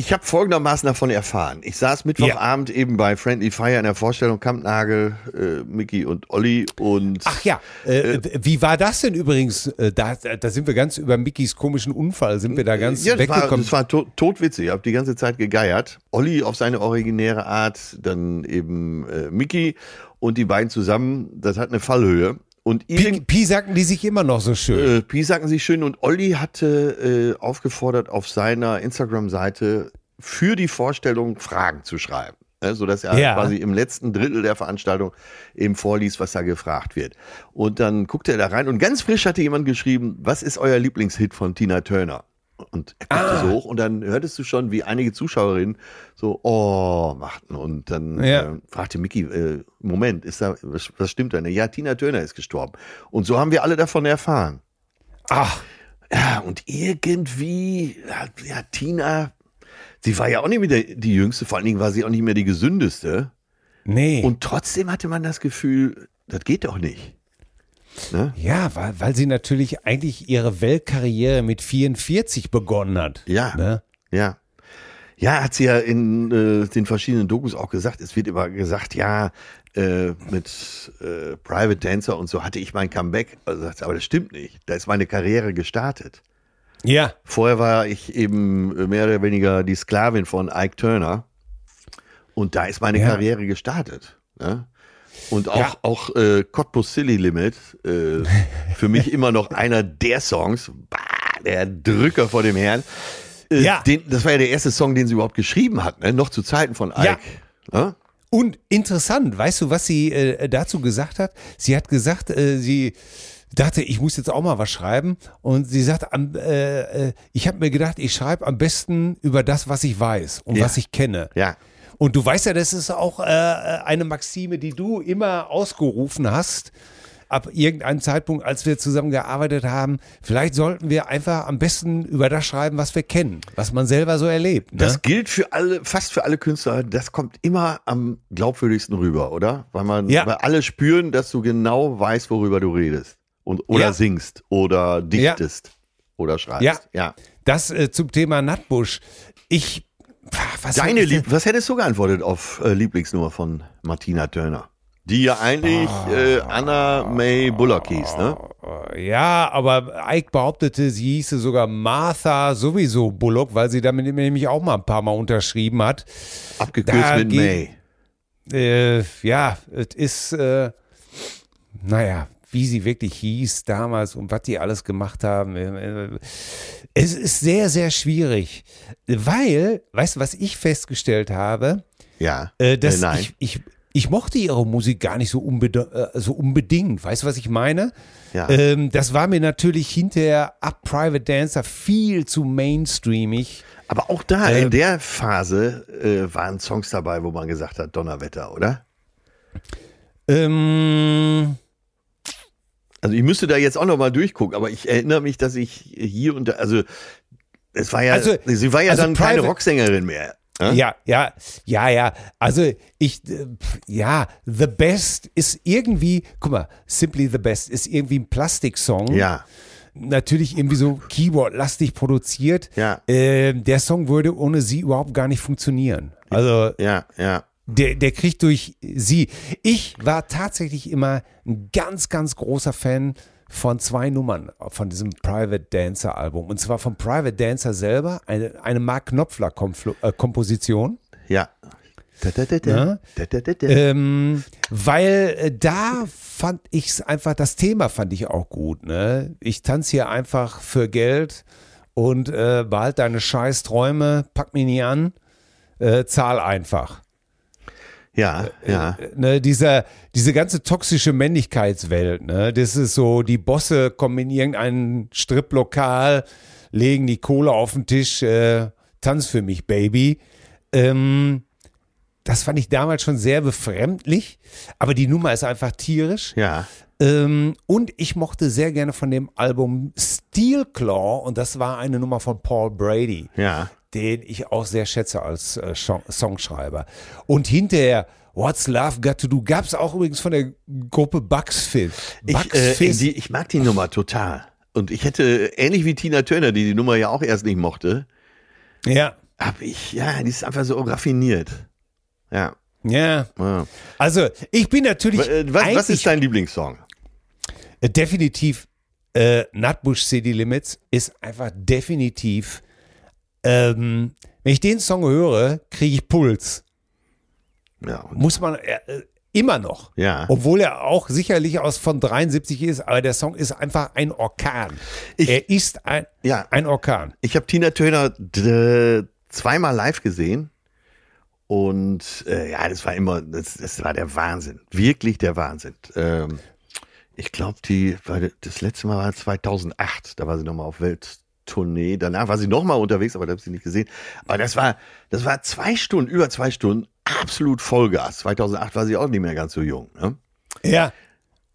Ich habe folgendermaßen davon erfahren. Ich saß Mittwochabend eben bei Friendly Fire in der Vorstellung Kampnagel, äh, Mickey und Olli und ach ja, äh, wie war das denn übrigens? Äh, da, da sind wir ganz über Mickys komischen Unfall, sind wir da ganz ja, das war, weggekommen. das war to totwitzig. Ich habe die ganze Zeit gegeiert. Olli auf seine originäre Art, dann eben äh, Mickey und die beiden zusammen. Das hat eine Fallhöhe. Und Pi, Pi sagten die sich immer noch so schön. äh, Pi sagten sie schön und Olli hatte äh, aufgefordert, auf seiner Instagram-Seite für die Vorstellung Fragen zu schreiben. Ne, so dass er Ja. quasi im letzten Drittel der Veranstaltung eben vorliest, was da gefragt wird. Und dann guckte er da rein und ganz frisch hatte jemand geschrieben, was ist euer Lieblingshit von Tina Turner? Und er guckte Ah. so hoch und dann hörtest du schon, wie einige Zuschauerinnen so, oh, machten. Und dann Ja. äh, fragte Mickey, äh, Moment, ist da, was, was stimmt da? Ja, Tina Turner ist gestorben. Und so haben wir alle davon erfahren. Ach, Ja, und irgendwie, hat- ja, Tina, sie war ja auch nicht mehr der, die Jüngste, vor allen Dingen war sie auch nicht mehr die Gesündeste. nee. Und trotzdem hatte man das Gefühl, das geht doch nicht. Ne? Ja, weil, weil sie natürlich eigentlich ihre Weltkarriere mit 44 begonnen hat. Ja. Ne? Ja. Ja, hat sie ja in äh, den verschiedenen Dokus auch gesagt. Es wird immer gesagt, ja, äh, mit äh, Private Dancer und so hatte ich mein Comeback. Also, aber das stimmt nicht. Da ist meine Karriere gestartet. Ja. Vorher war ich eben mehr oder weniger die Sklavin von Ike Turner. Und da ist meine Ja. Karriere gestartet. Ne? Und auch, Ja. auch äh, Cottbus Silly Limit, äh, für mich immer noch einer der Songs, bah, der Drücker vor dem Herrn. Äh, Ja. Den, das war ja der erste Song, den sie überhaupt geschrieben hat, ne? noch zu Zeiten von Ike. Ja. Ne? Und interessant, weißt du, was sie äh, dazu gesagt hat? Sie hat gesagt, äh, sie dachte, ich muss jetzt auch mal was schreiben. Und sie sagt, am, äh, äh, ich habe mir gedacht, ich schreibe am besten über das, was ich weiß und Ja. was ich kenne. Ja. Und du weißt ja, das ist auch äh, eine Maxime, die du immer ausgerufen hast. Ab irgendeinem Zeitpunkt, als wir zusammen gearbeitet haben, vielleicht sollten wir einfach am besten über das schreiben, was wir kennen, was man selber so erlebt. Ne? Das gilt für alle, fast für alle Künstler. Das kommt immer am glaubwürdigsten rüber, oder? Weil man, Ja. weil alle spüren, dass du genau weißt, worüber du redest. Und, oder Ja. singst oder dichtest oder schreibst. Ja. ja. Das äh, zum Thema Nutbush. Ich. Was Deine Lieb was hättest du geantwortet auf äh, Lieblingsnummer von Martina Turner? Die ja eigentlich Ah. äh, Anna May Bullock hieß, ne? Ja, aber Ike behauptete, sie hieße sogar Martha sowieso Bullock, weil sie damit nämlich auch mal ein paar Mal unterschrieben hat. Abgekürzt Da mit May. Äh, ja, es ist, äh, naja, wie sie wirklich hieß damals und was die alles gemacht haben. Es ist sehr, sehr schwierig, weil, weißt du, was ich festgestellt habe? Ja. Äh, dass äh, ich, ich, ich mochte ihre Musik gar nicht so, unbede äh, so unbedingt. Weißt du, was ich meine? Ja. Ähm, das war mir natürlich hinterher ab Private Dancer viel zu mainstreamig. Aber auch da, Äh, in der Phase, äh, waren Songs dabei, wo man gesagt hat, Donnerwetter, oder? Ähm, Also ich müsste da jetzt auch noch mal durchgucken, aber ich erinnere mich, dass ich hier und da, also es war ja, Also- sie war ja also dann keine Private- Rocksängerin mehr. ne? Ja, ja, ja, ja. Also ich, äh, ja, The Best ist irgendwie, guck mal, Simply the Best ist irgendwie ein Plastiksong. Ja, Natürlich irgendwie so Keyboard-lastig produziert. Ja. Ähm, der Song würde ohne sie überhaupt gar nicht funktionieren. Also ja, ja. Der, der kriegt durch sie. Ich war tatsächlich immer ein ganz, ganz großer Fan von zwei Nummern von diesem Private Dancer Album. Und zwar von Private Dancer selber, eine, eine Mark Knopfler äh, Komposition. Ja. Da, da, da, da. Ähm, weil äh, da fand ich es einfach, das Thema fand ich auch gut. Ne? Ich tanze hier einfach für Geld und äh, behalt deine scheiß Träume, pack mich nie an, äh, zahl einfach. Ja, ja. Ne, dieser, diese ganze toxische Männlichkeitswelt, ne, das ist so, die Bosse kommen in irgendein Striplokal, legen die Kohle auf den Tisch, äh, tanz für mich, Baby. Ähm, das fand ich damals schon sehr befremdlich, aber die Nummer ist einfach tierisch. Ja. Ähm, und ich mochte sehr gerne von dem Album Steel Claw und das war eine Nummer von Paul Brady Ja. Den ich auch sehr schätze als äh, Song- Songschreiber. Und hinterher What's Love Got to Do gab es auch übrigens von der Gruppe Bugs Fizz. Ich, Bugs äh, Fizz. die, ich mag die Nummer total. Und ich hätte, ähnlich wie Tina Turner, die die Nummer ja auch erst nicht mochte, ja, hab ich, ja, die ist einfach so raffiniert. Ja. ja. ja. Also ich bin natürlich Äh, Was, was ist dein Lieblingssong? äh, definitiv äh, Nutbush City Limits ist einfach definitiv. Ähm, wenn ich den Song höre, kriege ich Puls. Ja. Muss man äh, äh, immer noch. Ja. Obwohl er auch sicherlich aus von 73 ist, aber der Song ist einfach ein Orkan. Ich- er ist ein, Ja. ein Orkan. Ich habe Tina Turner d- zweimal live gesehen. Und äh, ja, das war immer, das, das war der Wahnsinn. Wirklich der Wahnsinn. Ähm, ich glaube, die, das letzte Mal war 2008. Da war sie nochmal auf Welttournee. Danach war sie nochmal unterwegs, aber da habe ich sie nicht gesehen. Aber das war, das war zwei Stunden, über zwei Stunden, absolut Vollgas. 2008 war sie auch nicht mehr ganz so jung. Ne? Ja.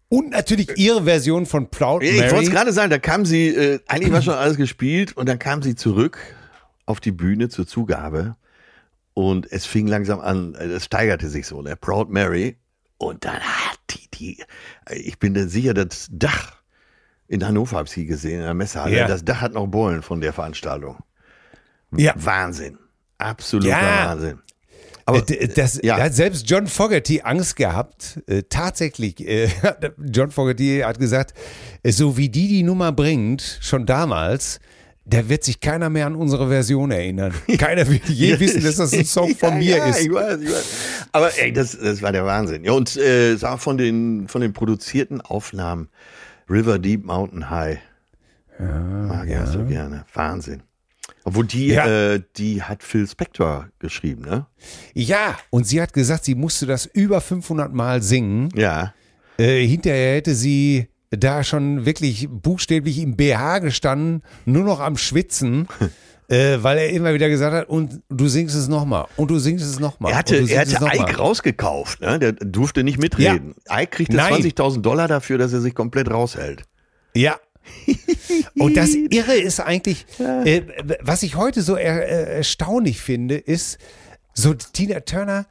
Und natürlich ihre Version von Proud Ich wollte es Mary. gerade sagen, da kam sie, äh, eigentlich war schon alles gespielt und dann kam sie zurück auf die Bühne zur Zugabe und es fing langsam an, äh, es steigerte sich so, der Proud Mary und dann hat die, die, ich bin da sicher, das Dach in Hannover habe ich sie gesehen, in der Messehalle, Ja. das Dach hat noch Bollen von der Veranstaltung. Ja. Wahnsinn. Absoluter Ja. Wahnsinn. Aber das, ja. da hat selbst John Fogerty Angst gehabt. Äh, tatsächlich, äh, John Fogerty hat gesagt, äh, so wie die die Nummer bringt, schon damals, da wird sich keiner mehr an unsere Version erinnern. Keiner wird je wissen, dass das ein Song von mir ja, ist. Ich weiß, ich weiß. Aber ey, das, das war der Wahnsinn. Ja, und äh, es war von den, von den produzierten Aufnahmen River Deep Mountain High. Mag ich auch so gerne. Wahnsinn. Obwohl die, Ja. äh, die hat Phil Spector geschrieben, ne? Ja, und sie hat gesagt, sie musste das über 500 Mal singen. Ja. Äh, hinterher hätte sie da schon wirklich buchstäblich im BH gestanden, nur noch am Schwitzen, äh, weil er immer wieder gesagt hat, und du singst es nochmal, und du singst es nochmal. Er hatte, er hatte. Ike rausgekauft, ne? Der durfte nicht mitreden. Ike kriegte Nein. 20.000 Dollar dafür, dass er sich komplett raushält. Ja. Und das Irre ist eigentlich, äh, was ich heute so er, äh, erstaunlich finde, ist, so Tina Turner,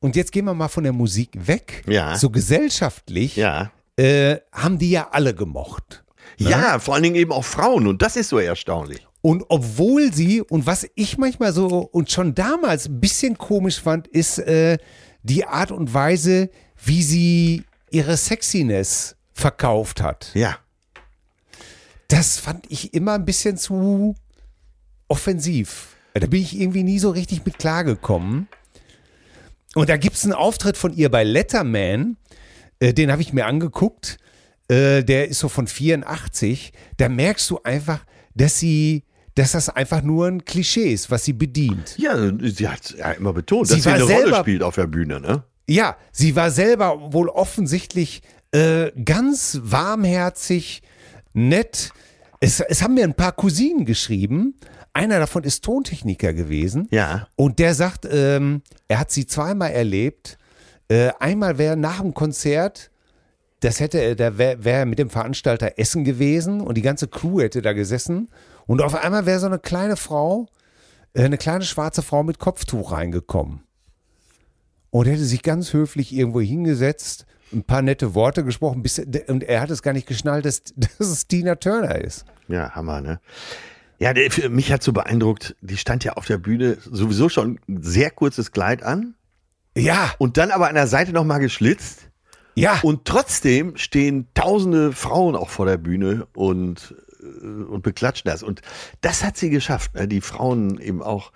und jetzt gehen wir mal von der Musik weg, Ja. so gesellschaftlich, Ja. äh, haben die ja alle gemocht. Ja, vor allen Dingen eben auch Frauen. Und das ist so erstaunlich. Und obwohl sie, und was ich manchmal so und schon damals ein bisschen komisch fand, ist äh, die Art und Weise, wie sie ihre Sexiness verkauft hat. Ja. Das fand ich immer ein bisschen zu offensiv. Da bin ich irgendwie nie so richtig mit klargekommen. Und da gibt es einen Auftritt von ihr bei Letterman, äh, den habe ich mir angeguckt. Äh, der ist so von 84. Da merkst du einfach, dass sie, dass das einfach nur ein Klischee ist, was sie bedient. Ja, sie hat ja immer betont, Sie dass sie war eine Rolle selber- spielt auf der Bühne, ne? Ja, sie war selber wohl offensichtlich äh, ganz warmherzig, nett. Es, es haben mir ein paar Cousinen geschrieben. Einer davon ist Tontechniker gewesen. Ja. Und der sagt, ähm, er hat sie zweimal erlebt. Äh, einmal wäre nach dem Konzert, das hätte er, da wäre wär mit dem Veranstalter Essen gewesen und die ganze Crew hätte da gesessen. Und auf einmal wäre so eine kleine Frau, äh, eine kleine schwarze Frau mit Kopftuch reingekommen. Und hätte sich ganz höflich irgendwo hingesetzt, ein paar nette Worte gesprochen, bis, und er hat es gar nicht geschnallt, dass, dass es Tina Turner ist. Ja, Hammer, ne? Ja, der, für mich hat so beeindruckt, die stand ja auf der Bühne sowieso schon ein sehr kurzes Kleid an Ja, und dann aber an der Seite nochmal geschlitzt. ja. Und trotzdem stehen tausende Frauen auch vor der Bühne und, und beklatschen das. Und das hat sie geschafft, ne? die Frauen eben auch,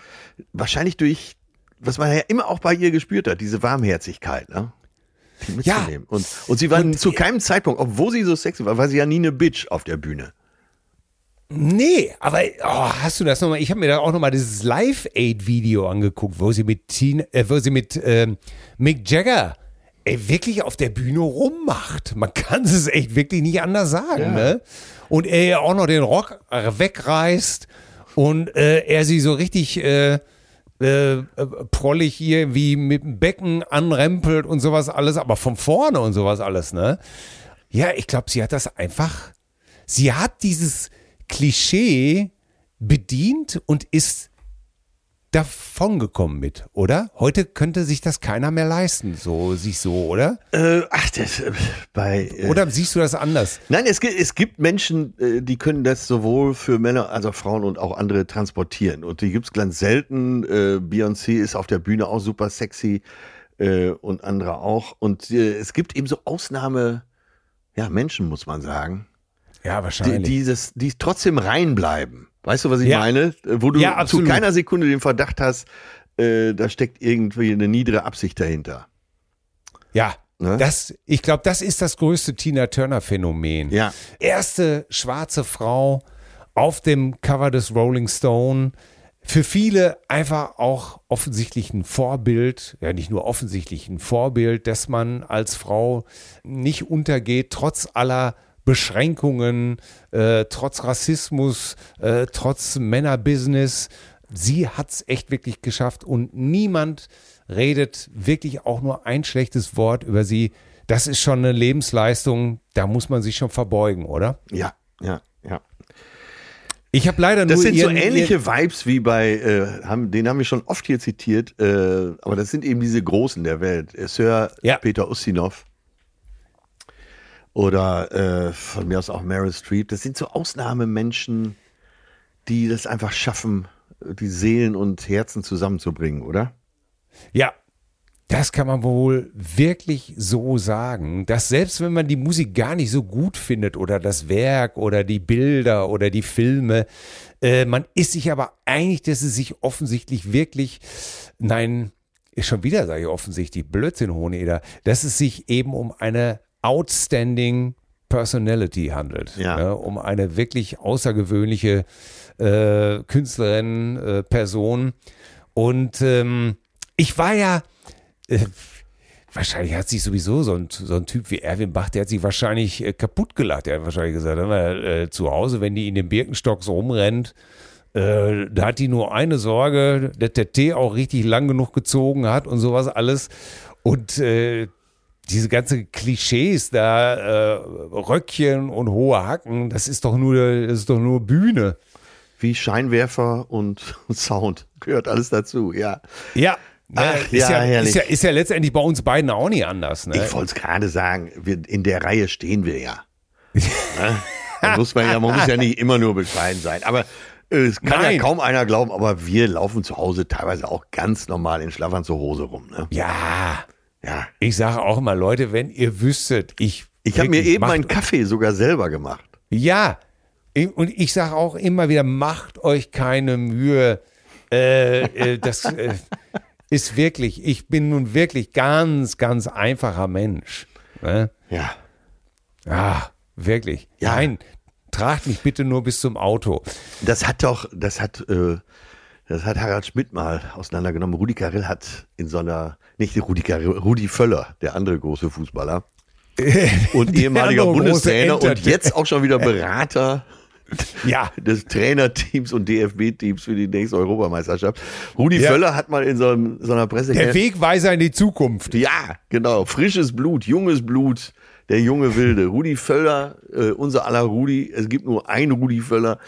wahrscheinlich durch, was man ja immer auch bei ihr gespürt hat, diese Warmherzigkeit, ne? Mitzunehmen. Und, und sie war Und- zu keinem Zeitpunkt, obwohl sie so sexy war, war sie ja nie eine Bitch auf der Bühne. Nee, aber oh, hast du das nochmal? Ich habe mir da auch nochmal dieses Live-Aid-Video angeguckt, wo sie mit Tina, äh, wo sie mit ähm, Mick Jagger ey, wirklich auf der Bühne rummacht. Man kann es echt wirklich nicht anders sagen, ne? Und er ja auch noch den Rock wegreißt und äh, er sie so richtig äh, äh, prollig hier wie mit dem Becken anrempelt und sowas alles, aber von vorne und sowas alles, ne? Ja, ich glaube, sie hat das einfach sie hat dieses Klischee bedient und ist davongekommen mit, oder? Heute könnte sich das keiner mehr leisten, so sich so, oder? Äh, ach, das, äh, bei. Äh, Oder siehst du das anders? Nein, es gibt, es gibt Menschen, äh, die können das sowohl für Männer als auch Frauen und auch andere transportieren. Und die gibt's ganz selten. Äh, Beyoncé ist auf der Bühne auch super sexy äh, und andere auch. Und äh, es gibt eben so Ausnahme, ja, Menschen, muss man sagen, Ja, die, wahrscheinlich. die, das, die trotzdem reinbleiben. Weißt du, was ich Ja. meine? Wo du Ja, zu keiner Sekunde den Verdacht hast, äh, da steckt irgendwie eine niedere Absicht dahinter. ja, Ne? das, ich glaube, das ist das größte Tina Turner Phänomen. Ja. Erste schwarze Frau auf dem Cover des Rolling Stone. Für viele einfach auch offensichtlich ein Vorbild, ja nicht nur offensichtlich ein Vorbild, dass man als Frau nicht untergeht, trotz aller Beschränkungen, äh, trotz Rassismus, äh, trotz Männerbusiness. Sie hat es echt wirklich geschafft und niemand redet wirklich auch nur ein schlechtes Wort über sie. Das ist schon eine Lebensleistung, da muss man sich schon verbeugen, oder? Ja, ja, ja. Ich habe leider Das nur sind so ihren- ähnliche Vibes wie bei, äh, haben, den haben wir schon oft hier zitiert, äh, aber das sind eben diese Großen der Welt. Sir Ja. Peter Ustinov oder äh, von mir aus auch Meryl Streep. Das sind so Ausnahmemenschen, die das einfach schaffen, die Seelen und Herzen zusammenzubringen, oder? Ja, das kann man wohl wirklich so sagen, dass selbst wenn man die Musik gar nicht so gut findet oder das Werk oder die Bilder oder die Filme, äh, man ist sich aber einig, dass es sich offensichtlich wirklich, nein, schon wieder sage ich offensichtlich, Blödsinn, Hoheneder, dass es sich eben um eine outstanding Personality handelt. Ja. Ne? Um eine wirklich außergewöhnliche äh, Künstlerin, äh, Person. Und ähm, ich war ja, äh, wahrscheinlich hat sich sowieso so ein, so ein Typ wie Erwin Bach, der hat sich wahrscheinlich äh, kaputt gelacht. Der hat wahrscheinlich gesagt, mal, äh, zu Hause, wenn die in den Birkenstock so rumrennt, äh, da hat die nur eine Sorge, dass der Tee auch richtig lang genug gezogen hat und sowas alles. Und äh, diese ganze Klischees da, äh, Röckchen und hohe Hacken, das ist doch nur, das ist doch nur Bühne. Wie Scheinwerfer und Sound. Gehört alles dazu, ja. Ja. Ach, ist, ja, ja, ist, ja, ist ja letztendlich bei uns beiden auch nicht anders. Ne? Ich wollte es gerade sagen, wir, in der Reihe stehen wir ja. Ne? Da muss man ja, man muss ja nicht immer nur bescheiden sein. Aber äh, es kann Nein. ja kaum einer glauben, aber wir laufen zu Hause teilweise auch ganz normal in Schlafanzug zur Hose rum. Ne? ja, Ja. ich sage auch immer, Leute, wenn ihr wüsstet, ich. Ich habe mir eben macht- meinen Kaffee sogar selber gemacht. Ja, und ich sage auch immer wieder, macht euch keine Mühe. Äh, äh, das äh, ist wirklich, ich bin nun wirklich ganz, ganz einfacher Mensch. Ne? Ja. Ah, wirklich. Ja. Nein, tragt mich bitte nur bis zum Auto. Das hat doch, das hat, äh, Das hat Harald Schmidt mal auseinandergenommen. Rudi Carell hat in so einer, nicht Rudi Carell, Rudi Völler, der andere große Fußballer und ehemaliger Bundestrainer und jetzt auch schon wieder Berater ja. des Trainerteams und DFB-Teams für die nächste Europameisterschaft. Rudi ja. Völler hat mal in so, einem, so einer Presse. Der Wegweiser in die Zukunft. Ja, genau. Frisches Blut, junges Blut, der junge Wilde. Rudi Völler, äh, unser aller Rudi, es gibt nur einen Rudi Völler,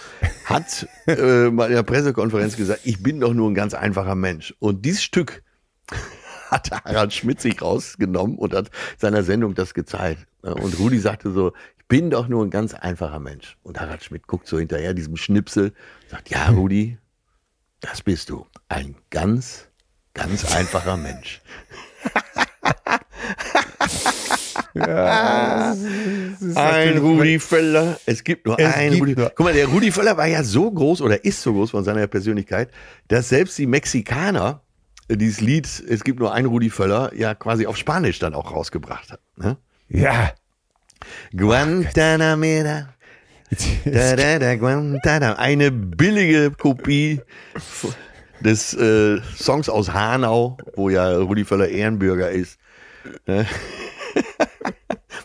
hat äh, mal in der Pressekonferenz gesagt, ich bin doch nur ein ganz einfacher Mensch. Und dieses Stück hat Harald Schmidt sich rausgenommen und hat seiner Sendung das gezeigt. Und Rudi sagte so, ich bin doch nur ein ganz einfacher Mensch. Und Harald Schmidt guckt so hinterher diesem Schnipsel, sagt, ja, Rudi, das bist du. Ein ganz, ganz einfacher Mensch. Ja, ein Rudi Völler. Es gibt nur es einen Rudi. Guck mal, der Rudi Völler war ja so groß oder ist so groß von seiner Persönlichkeit, dass selbst die Mexikaner dieses Lied, es gibt nur einen Rudi Völler, ja quasi auf Spanisch dann auch rausgebracht hat. Ne? Ja. Guantanamera. Da, da, da, Guantanam. Eine billige Kopie des äh, Songs aus Hanau, wo ja Rudi Völler Ehrenbürger ist. Ne?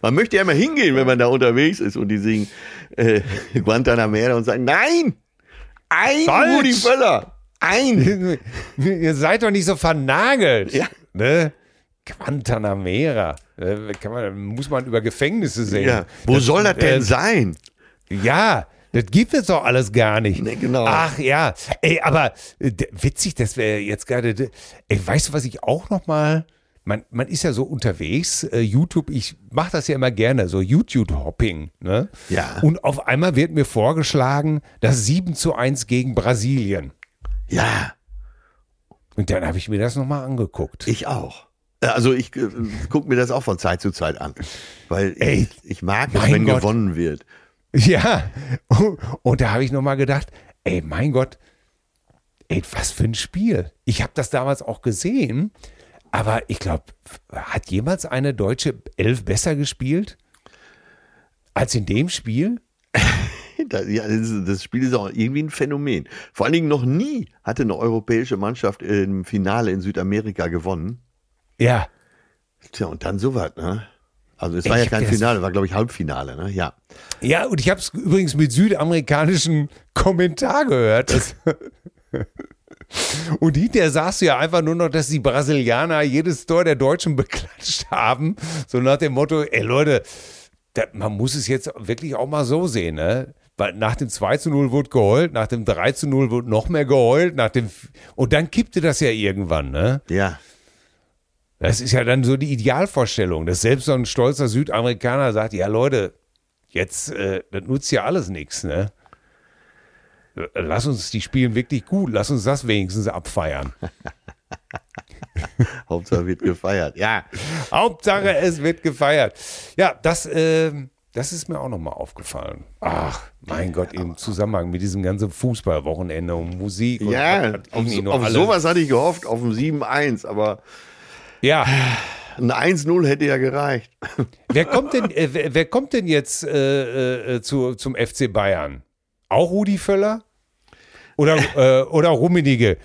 Man möchte ja immer hingehen, wenn man da unterwegs ist und die singen äh, Guantanamera und sagen, nein, ein Falsch. Rudi Völler, ein. Ihr seid doch nicht so vernagelt. Ja. Ne? Guantanamera. Äh, kann man, muss man über Gefängnisse sehen. Ja. Wo das, soll das denn äh, sein? Ja, das gibt es doch alles gar nicht. Nee, genau. Ach ja, ey, aber äh, witzig, dass wir jetzt gerade, ey, weißt du, was ich auch noch mal man, man ist ja so unterwegs, äh, YouTube, ich mache das ja immer gerne, so YouTube-Hopping. Ne? Ja. Und auf einmal wird mir vorgeschlagen, das 7 zu 1 gegen Brasilien. Ja. Und dann habe ich mir das nochmal angeguckt. Ich auch. Äh, also ich äh, gucke mir das auch von Zeit zu Zeit an. Weil Ey, ich, ich mag es, wenn Gott. gewonnen wird. Ja. Und da habe ich nochmal gedacht, ey, mein Gott, ey, was für ein Spiel. Ich habe das damals auch gesehen. Aber ich glaube, hat jemals eine deutsche Elf besser gespielt als in dem Spiel? das, Spiel ist auch irgendwie ein Phänomen. Vor allen Dingen noch nie hatte eine europäische Mannschaft im Finale in Südamerika gewonnen. Ja. Tja, und dann sowas, ne? Also es war ich ja kein Finale, war glaube ich Halbfinale, ne? Ja. Ja, und ich habe es übrigens mit südamerikanischen Kommentar gehört. Und hinterher sagst du ja einfach nur noch, dass die Brasilianer jedes Tor der Deutschen beklatscht haben. So nach dem Motto, ey Leute, da, man muss es jetzt wirklich auch mal so sehen, ne? Weil nach dem 2 zu 0 wurde geheult, nach dem 3 zu 0 wurde noch mehr geheult, nach dem und dann kippte das ja irgendwann, ne? Ja. Das ist ja dann so die Idealvorstellung, dass selbst so ein stolzer Südamerikaner sagt, ja Leute, jetzt, äh, das nutzt ja alles nichts, ne? Lass uns, die spielen wirklich gut, lass uns das wenigstens abfeiern. Hauptsache wird gefeiert, ja. Hauptsache es wird gefeiert. Ja, das, äh, das ist mir auch nochmal aufgefallen. Ach, mein Gott, im Zusammenhang mit diesem ganzen Fußballwochenende und Musik. Und ja, auf, auf sowas hatte ich gehofft, auf ein 7-1, aber ja. Ein 1-0 hätte ja gereicht. Wer kommt denn, äh, wer, wer, kommt denn jetzt äh, äh, zu, zum FC Bayern? Auch Rudi Völler? Oder, äh, oder Rummenige?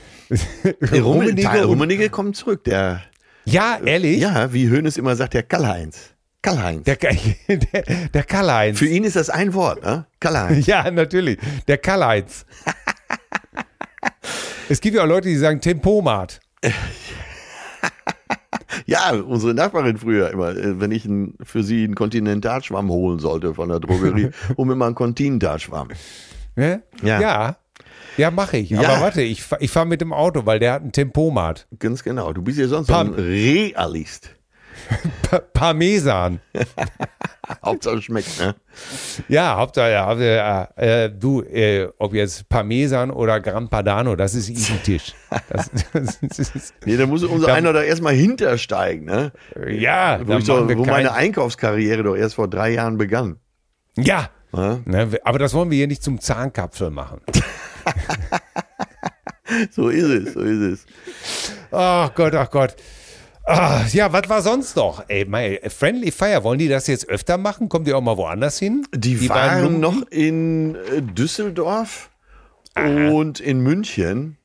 Rummenige, Rummenige kommt zurück. Der, ja, ehrlich? Ja, wie Hönes immer sagt, der Karl-Heinz. Karl-Heinz. Der, der, der Karl-Heinz. Für ihn ist das ein Wort, ne? Karl-Heinz. Ja, natürlich. Der Karl-Heinz. es gibt ja auch Leute, die sagen Tempomat. Ja, unsere Nachbarin früher immer, äh, wenn ich für sie einen Kontinentalschwamm holen sollte von der Drogerie, mir mal einen Kontinentalschwamm. Ja? Ja. ja. Ja, mache ich. Aber ja. warte, ich, ich fahre mit dem Auto, weil der hat ein Tempomat. Ganz genau. Du bist ja sonst Par ein Realist. Parmesan. Hauptsache schmeckt, ne? Ja, Hauptsache, ja, äh, äh, du, äh, ob jetzt Parmesan oder Gran Padano, das ist identisch. Das, das, das nee, da muss unser da, einer da erstmal hintersteigen, ne? Ja, wo, doch, wo meine Einkaufskarriere doch erst vor drei Jahren begann. Ja, ne, aber das wollen wir hier nicht zum Zahnkapfel machen. so ist es, so ist es. Ach Gott, ach Gott. Ah, ja, was war sonst noch? Ey, my, Friendly Fire, wollen die das jetzt öfter machen? Kommen die auch mal woanders hin? Die, die waren noch in äh, Düsseldorf Aha. und in München.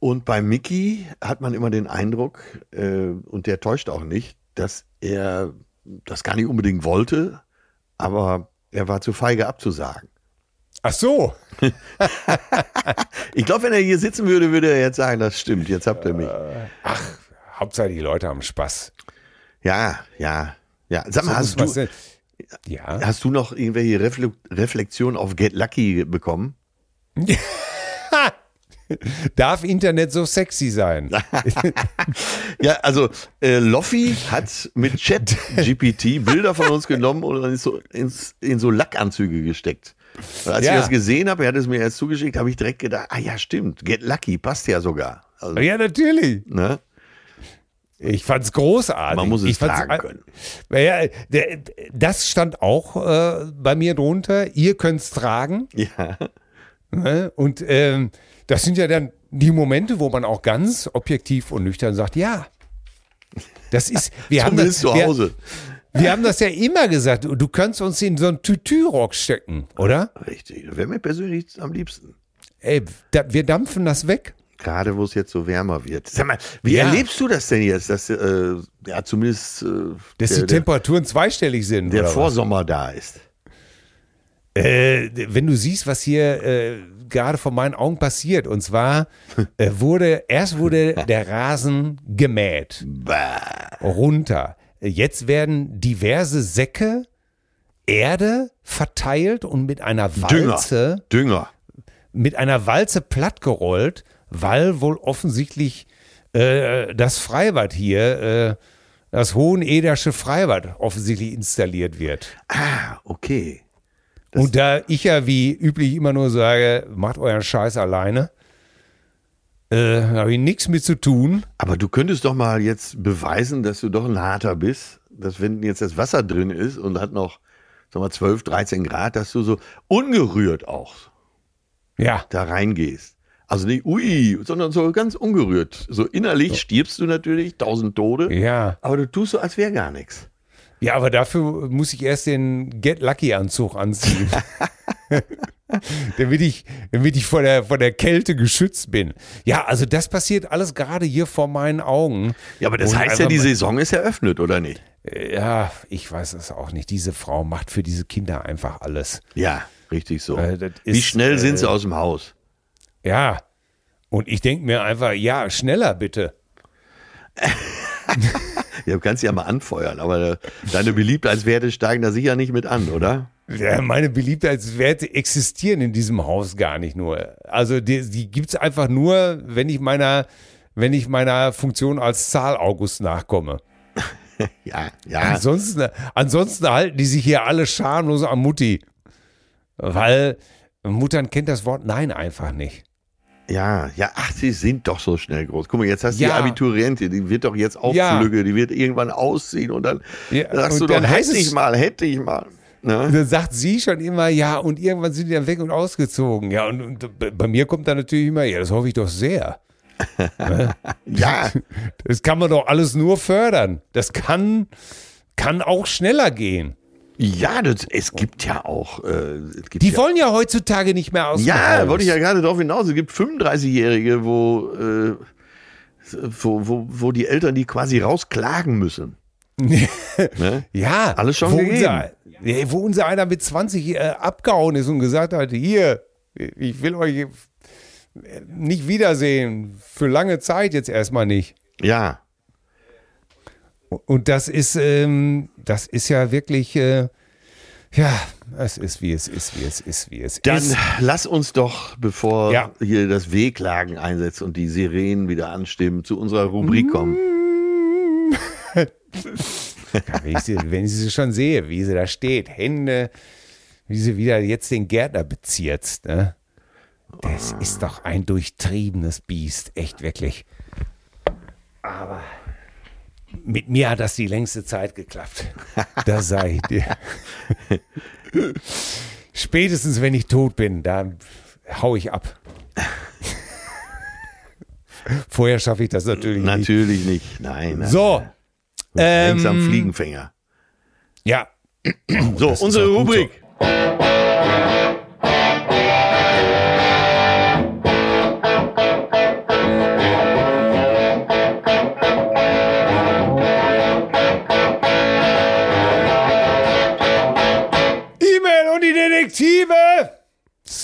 Und bei Mickey hat man immer den Eindruck, äh, und der täuscht auch nicht, dass er das gar nicht unbedingt wollte, aber er war zu feige abzusagen. Ach so. ich glaube, wenn er hier sitzen würde, würde er jetzt sagen, das stimmt, jetzt habt ihr mich. Ach, Hauptsache die Leute haben Spaß. Ja, ja, ja. Sag mal, hast, du, ja. hast du noch irgendwelche Refle Reflexionen auf Get Lucky bekommen? Darf Internet so sexy sein? ja, also äh, Loffi hat mit Chat GPT Bilder von uns genommen und in so, ins, in so Lackanzüge gesteckt. Und als ja. ich das gesehen habe, er hat es mir erst zugeschickt, habe ich direkt gedacht, ah ja, stimmt, Get Lucky passt ja sogar. Also, ja, natürlich. Ne? Ich fand es großartig. Man muss es ich tragen können. Ja, das stand auch äh, bei mir drunter. Ihr könnt es tragen. Ja. Ne? Und ähm, das sind ja dann die Momente, wo man auch ganz objektiv und nüchtern sagt, ja, das ist, wir haben das, zu Hause. Wir, wir, haben das ja immer gesagt, du kannst uns in so einen Tütü-Rock stecken, oder? Richtig, das wäre mir persönlich am liebsten. Ey, da, wir dampfen das weg. Gerade wo es jetzt so wärmer wird. Sag mal, wie ja. erlebst du das denn jetzt, dass äh, ja zumindest äh, dass der, die Temperaturen zweistellig sind? Der Vorsommer was? da ist. Äh, wenn du siehst, was hier äh, gerade vor meinen Augen passiert, und zwar äh, wurde erst wurde der Rasen gemäht, runter. Jetzt werden diverse Säcke Erde verteilt und mit einer Walze Dünger, Dünger. mit einer Walze plattgerollt, weil wohl offensichtlich äh, das Freibad hier äh, das Hohenedersche Freibad offensichtlich installiert wird. Ah, okay. Und da ich ja wie üblich immer nur sage, macht euren Scheiß alleine, äh, habe ich nichts mit zu tun. Aber du könntest doch mal jetzt beweisen, dass du doch ein harter bist, dass wenn jetzt das Wasser drin ist und hat noch, sag mal, 12, 13 Grad, dass du so ungerührt auch ja. da reingehst. Also nicht ui, sondern so ganz ungerührt. So innerlich stirbst du natürlich, tausend Tode. Ja. Aber du tust so, als wäre gar nichts. Ja, aber dafür muss ich erst den Get Lucky Anzug anziehen. damit ich, damit ich vor der, vor der Kälte geschützt bin. Ja, also das passiert alles gerade hier vor meinen Augen. Ja, aber das heißt ja, die Saison ist eröffnet, oder nicht? Ja, ich weiß es auch nicht. Diese Frau macht für diese Kinder einfach alles. Ja, richtig so. Äh, Wie schnell sind sie äh, aus dem Haus? Ja. Und ich denke mir einfach, ja, schneller bitte. Ja, du kannst ja mal anfeuern, aber deine Beliebtheitswerte steigen da sicher nicht mit an, oder? Ja, meine Beliebtheitswerte existieren in diesem Haus gar nicht nur. Also die, die gibt es einfach nur, wenn ich meiner, wenn ich meiner Funktion als Zahl August nachkomme. ja, ja. Ansonsten, ansonsten halten die sich hier alle schamlos am Mutti. Weil Muttern kennt das Wort Nein einfach nicht. Ja, ja, ach, sie sind doch so schnell groß. Guck mal, jetzt hast du ja. die Abiturientin, die wird doch jetzt aufflügge, ja. die wird irgendwann ausziehen und dann ja. sagst und du doch, hätte ich mal, hätte ich mal. Ne? Dann sagt sie schon immer, ja, und irgendwann sind die dann weg und ausgezogen. Ja, und, und bei mir kommt dann natürlich immer, ja, das hoffe ich doch sehr. ne? ja. Das kann man doch alles nur fördern. Das kann, kann auch schneller gehen. Ja, das, es gibt ja auch. Äh, gibt die ja, wollen ja heutzutage nicht mehr aus. Ja, wollte ich ja gerade darauf hinaus. Es gibt 35-Jährige, wo, äh, wo, wo, wo die Eltern die quasi rausklagen müssen. ne? Ja, alles schon wo gegeben. Unser, wo unser einer mit 20 äh, abgehauen ist und gesagt hat: Hier, ich will euch nicht wiedersehen. Für lange Zeit jetzt erstmal nicht. Ja. Und das ist, ähm, das ist ja wirklich, äh, ja, es ist wie es ist, wie es ist, wie es Dann ist. Dann lass uns doch, bevor ja. hier das Wehklagen einsetzt und die Sirenen wieder anstimmen, zu unserer Rubrik kommen. wenn, ich sie, wenn ich sie schon sehe, wie sie da steht, Hände, wie sie wieder jetzt den Gärtner bezirzt, ne? Das ist doch ein durchtriebenes Biest, echt wirklich. Aber mit mir hat das die längste Zeit geklappt. Das sage ich dir. Spätestens, wenn ich tot bin, da hau ich ab. Vorher schaffe ich das natürlich, natürlich nicht. Natürlich nicht, nein. nein so. Ähm, am Fliegenfänger. Ja. So, unsere Rubrik. So.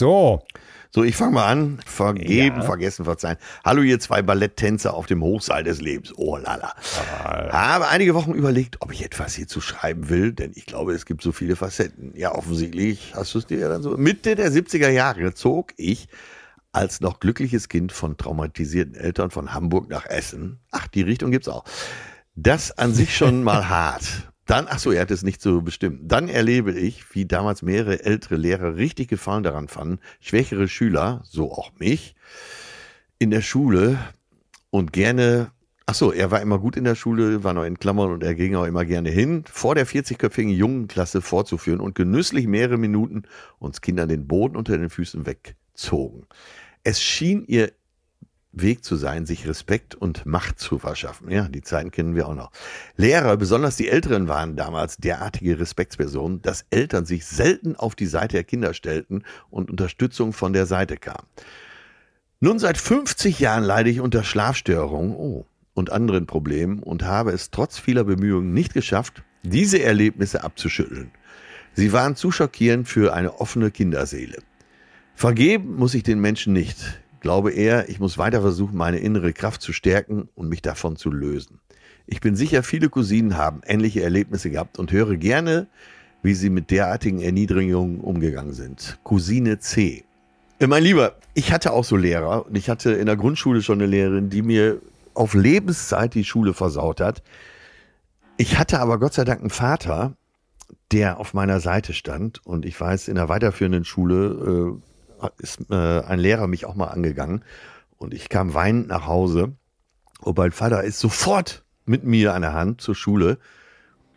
So. So, ich fange mal an. Vergeben, ja. vergessen, verzeihen. Hallo, ihr zwei Balletttänzer auf dem Hochseil des Lebens. Oh lala. Habe einige Wochen überlegt, ob ich etwas hierzu schreiben will, denn ich glaube, es gibt so viele Facetten. Ja, offensichtlich hast du es dir ja dann so. Mitte der 70er Jahre zog ich als noch glückliches Kind von traumatisierten Eltern von Hamburg nach Essen. Ach, die Richtung gibt's auch. Das an sich schon mal hart. Dann, ach so, er hat es nicht so bestimmt. Dann erlebe ich, wie damals mehrere ältere Lehrer richtig Gefallen daran fanden, schwächere Schüler, so auch mich, in der Schule und gerne, ach so, er war immer gut in der Schule, war noch in Klammern und er ging auch immer gerne hin, vor der 40-köpfigen Jungenklasse vorzuführen und genüsslich mehrere Minuten uns Kindern den Boden unter den Füßen wegzogen. Es schien ihr Weg zu sein, sich Respekt und Macht zu verschaffen. Ja, die Zeiten kennen wir auch noch. Lehrer, besonders die Älteren, waren damals derartige Respektspersonen, dass Eltern sich selten auf die Seite der Kinder stellten und Unterstützung von der Seite kam. Nun seit 50 Jahren leide ich unter Schlafstörungen oh, und anderen Problemen und habe es trotz vieler Bemühungen nicht geschafft, diese Erlebnisse abzuschütteln. Sie waren zu schockierend für eine offene Kinderseele. Vergeben muss ich den Menschen nicht glaube eher, ich muss weiter versuchen, meine innere Kraft zu stärken und mich davon zu lösen. Ich bin sicher, viele Cousinen haben ähnliche Erlebnisse gehabt und höre gerne, wie sie mit derartigen Erniedrigungen umgegangen sind. Cousine C. Äh, mein Lieber, ich hatte auch so Lehrer und ich hatte in der Grundschule schon eine Lehrerin, die mir auf Lebenszeit die Schule versaut hat. Ich hatte aber Gott sei Dank einen Vater, der auf meiner Seite stand und ich weiß, in der weiterführenden Schule äh, ist äh, ein Lehrer mich auch mal angegangen und ich kam weinend nach Hause. Und mein Vater ist sofort mit mir an der Hand zur Schule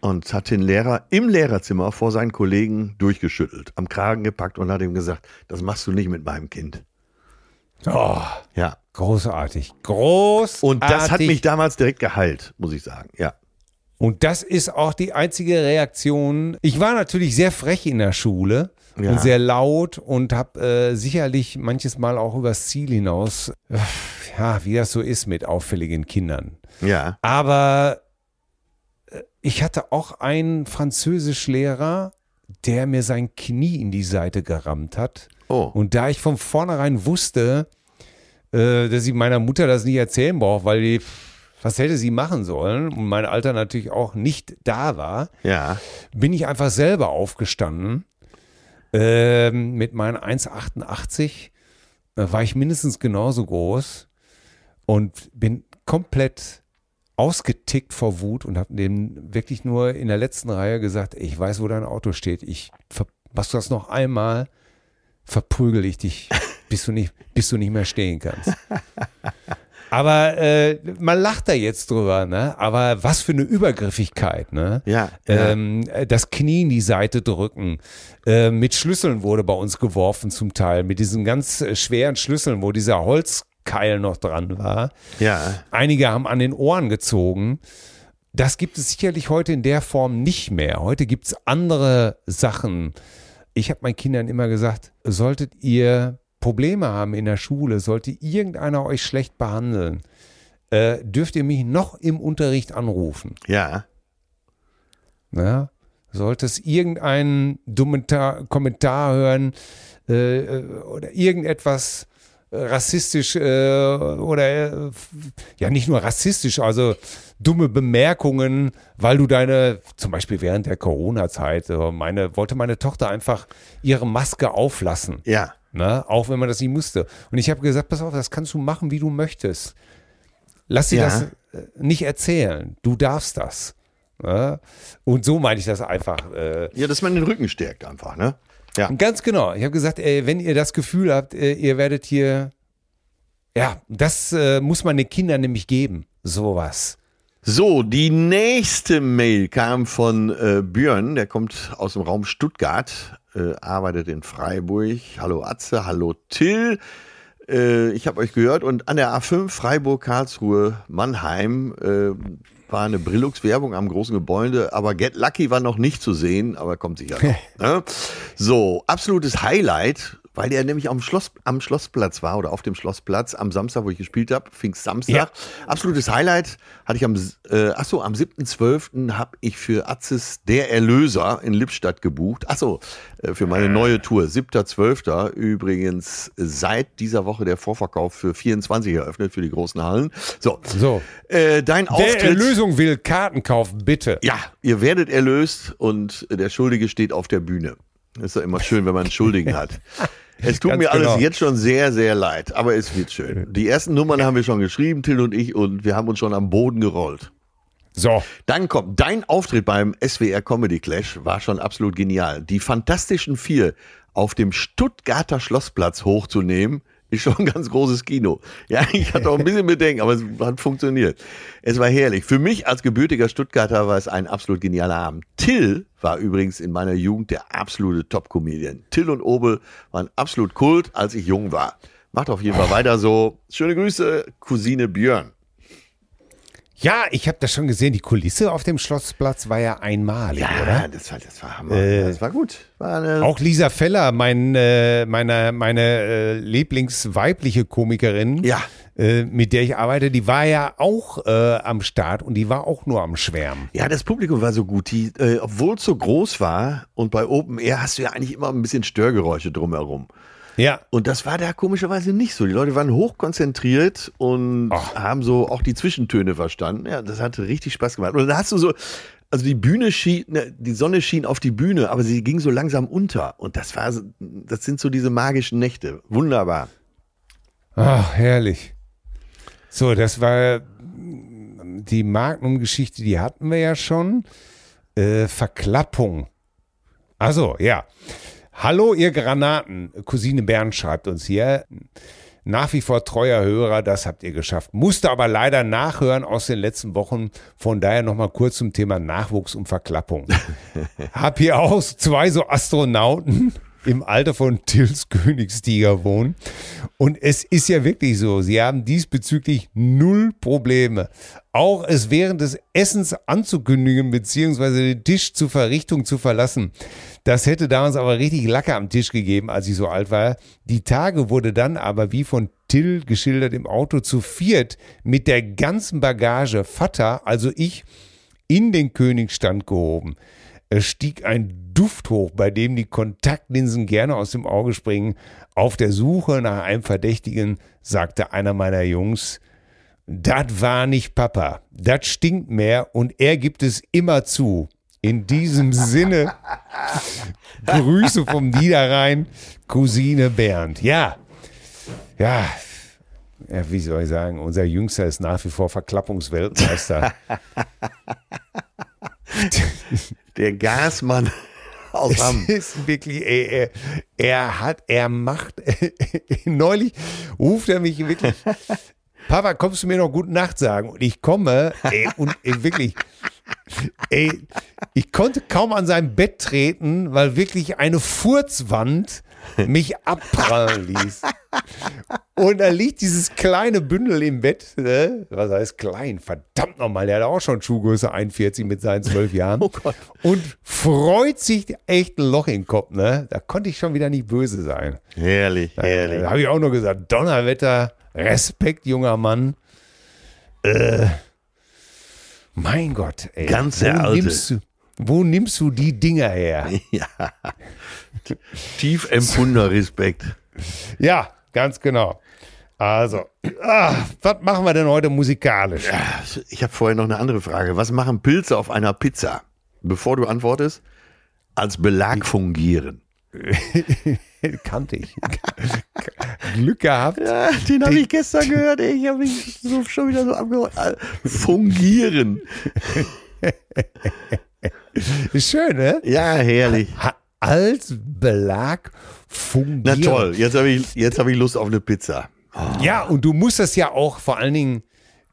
und hat den Lehrer im Lehrerzimmer vor seinen Kollegen durchgeschüttelt, am Kragen gepackt und hat ihm gesagt, das machst du nicht mit meinem Kind. Oh, ja. Großartig. Großartig. Und das hat mich damals direkt geheilt, muss ich sagen. Ja. Und das ist auch die einzige Reaktion. Ich war natürlich sehr frech in der Schule ja. und sehr laut und habe äh, sicherlich manches Mal auch übers Ziel hinaus, äh, ja, wie das so ist mit auffälligen Kindern. Ja. Aber äh, ich hatte auch einen Französischlehrer, der mir sein Knie in die Seite gerammt hat. Oh. Und da ich von vornherein wusste, äh, dass ich meiner Mutter das nicht erzählen brauche, weil die was hätte sie machen sollen und mein Alter natürlich auch nicht da war, ja. bin ich einfach selber aufgestanden ähm, mit meinen 1,88 äh, war ich mindestens genauso groß und bin komplett ausgetickt vor Wut und habe dem wirklich nur in der letzten Reihe gesagt, ich weiß, wo dein Auto steht. Ich machst du das noch einmal, verprügel ich dich, bis du nicht, bis du nicht mehr stehen kannst. Aber äh, man lacht da jetzt drüber, ne? Aber was für eine Übergriffigkeit, ne? Ja. Ähm, das Knie in die Seite drücken. Äh, mit Schlüsseln wurde bei uns geworfen zum Teil, mit diesen ganz äh, schweren Schlüsseln, wo dieser Holzkeil noch dran war. Ja. Einige haben an den Ohren gezogen. Das gibt es sicherlich heute in der Form nicht mehr. Heute gibt es andere Sachen. Ich habe meinen Kindern immer gesagt, solltet ihr Probleme haben in der Schule, sollte irgendeiner euch schlecht behandeln, äh, dürft ihr mich noch im Unterricht anrufen. Ja. ja sollte es irgendeinen dummen Kommentar hören äh, äh, oder irgendetwas rassistisch äh, oder äh, ja nicht nur rassistisch, also dumme Bemerkungen, weil du deine, zum Beispiel während der Corona-Zeit, meine, wollte meine Tochter einfach ihre Maske auflassen. Ja. Ne? Auch wenn man das nicht musste. Und ich habe gesagt, pass auf, das kannst du machen, wie du möchtest. Lass dir Ja. das äh, nicht erzählen. Du darfst das. Ne? Und so meine ich das einfach. Äh, Ja, dass man den Rücken stärkt einfach, ne? Ja. Ganz genau. Ich habe gesagt, ey, wenn ihr das Gefühl habt, äh, ihr werdet hier, ja, das äh, muss man den Kindern nämlich geben, sowas. So, die nächste Mail kam von äh, Björn, der kommt aus dem Raum Stuttgart, äh, arbeitet in Freiburg. Hallo Atze, hallo Till. Äh, ich habe euch gehört und an der A5 Freiburg, Karlsruhe, Mannheim äh, war eine Brillux-Werbung am großen Gebäude, aber Get Lucky war noch nicht zu sehen, aber kommt sicher noch. ne? So, absolutes Highlight weil der nämlich am, Schloss, am Schlossplatz war oder auf dem Schlossplatz am Samstag, wo ich gespielt habe, Pfingstsamstag. Ja. Absolutes Highlight hatte ich am, äh, achso, am 7.12. habe ich für Atzis Der Erlöser in Lippstadt gebucht. Achso, äh, für meine neue Tour. 7.12. übrigens seit dieser Woche der Vorverkauf für 24 eröffnet für die großen Hallen. So, so. Äh, dein Wer Auftritt. Erlösung will, Karten kaufen, bitte. Ja, ihr werdet erlöst und der Schuldige steht auf der Bühne. Ist ja immer schön, wenn man einen Schuldigen hat. Es tut Ganz mir alles genau. jetzt schon sehr, sehr leid, aber es wird schön. Die ersten Nummern haben wir schon geschrieben, Till und ich, und wir haben uns schon am Boden gerollt. So. Dann kommt dein Auftritt beim SWR Comedy Clash, war schon absolut genial. Die Fantastischen Vier auf dem Stuttgarter Schlossplatz hochzunehmen, ist schon ein ganz großes Kino. Ja, ich hatte auch ein bisschen Bedenken, aber es hat funktioniert. Es war herrlich. Für mich als gebürtiger Stuttgarter war es ein absolut genialer Abend. Till war übrigens in meiner Jugend der absolute Top-Comedian. Till und Obel waren absolut Kult, als ich jung war. Macht auf jeden Fall weiter so. Schöne Grüße, Cousine Björn. Ja, ich habe das schon gesehen. Die Kulisse auf dem Schlossplatz war ja einmalig, Ja, oder? das war, das war Hammer. das war gut. War eine, Auch Lisa Feller, mein, äh, meine, meine äh, Lieblingsweibliche Komikerin, Ja. äh, mit der ich arbeite, die war ja auch äh, am Start und die war auch nur am Schwärmen. Ja, das Publikum war so gut. Die, äh, obwohl es so groß war und bei Open Air hast du ja eigentlich immer ein bisschen Störgeräusche drumherum. Ja, Und das war da komischerweise nicht so. Die Leute waren hochkonzentriert und Ach. haben so auch die Zwischentöne verstanden. Ja, das hatte richtig Spaß gemacht. Und dann hast du so, also die Bühne schien, ne, die Sonne schien auf die Bühne, aber sie ging so langsam unter. Und das war, das sind so diese magischen Nächte. Wunderbar. Ach, herrlich. So, das war die Magnum-Geschichte, die hatten wir ja schon. Äh, Verklappung. Also, ja. Hallo, ihr Granaten. Cousine Bernd schreibt uns hier. Nach wie vor treuer Hörer, das habt ihr geschafft. Musste aber leider nachhören aus den letzten Wochen. Von daher nochmal kurz zum Thema Nachwuchs und Verklappung. Hab hier auch zwei so Astronauten im Alter von Tills Königstiger wohnen. Und es ist ja wirklich so, sie haben diesbezüglich null Probleme. Auch es während des Essens anzukündigen, beziehungsweise den Tisch zur Verrichtung zu verlassen. Das hätte damals aber richtig Lacke am Tisch gegeben, als ich so alt war. Die Tage wurde dann aber, wie von Till geschildert, im Auto zu viert mit der ganzen Bagage Vater, also ich, in den Königstand gehoben. Es stieg ein Duft hoch, bei dem die Kontaktlinsen gerne aus dem Auge springen. Auf der Suche nach einem Verdächtigen sagte einer meiner Jungs, das war nicht Papa, das stinkt mehr und er gibt es immer zu. In diesem Sinne, Grüße vom Niederrhein, Cousine Bernd. Ja, ja, ja, wie soll ich sagen, unser Jüngster ist nach wie vor Verklappungsweltmeister. Der Gasmann aus Hamm. Es ist wirklich, er, er hat, er macht, neulich ruft er mich wirklich, Papa, kommst du mir noch gute Nacht sagen? Und ich komme, ey, und ey, wirklich, ey, ich konnte kaum an sein Bett treten, weil wirklich eine Furzwand mich abprallen ließ. Und da liegt dieses kleine Bündel im Bett, ne? was heißt klein, verdammt nochmal, der hat auch schon Schuhgröße 41 mit seinen zwölf Jahren. Oh Gott. Und freut sich echt ein Loch im Kopf, ne? Da konnte ich schon wieder nicht böse sein. Herrlich, Da herrlich. habe ich auch nur gesagt, Donnerwetter, Respekt, junger Mann. Äh, mein Gott, ey. Ganz wo der Alte. Nimmst du, wo nimmst du die Dinger her? Ja. Tief empfundener Respekt. Ja, ganz genau. Also, ah, was machen wir denn heute musikalisch? Ich habe vorher noch eine andere Frage. Was machen Pilze auf einer Pizza? Bevor du antwortest, als Belag fungieren. Kannte ich. Glück gehabt. Ja, den habe ich gestern gehört. ey. Ich habe mich so, schon wieder so abgeholt. Fungieren. Ist schön, ne? Ja, herrlich. Ha- Als Belag fungieren. Na toll, jetzt habe ich, jetzt hab ich Lust auf eine Pizza. Ja, und du musst das ja auch vor allen Dingen,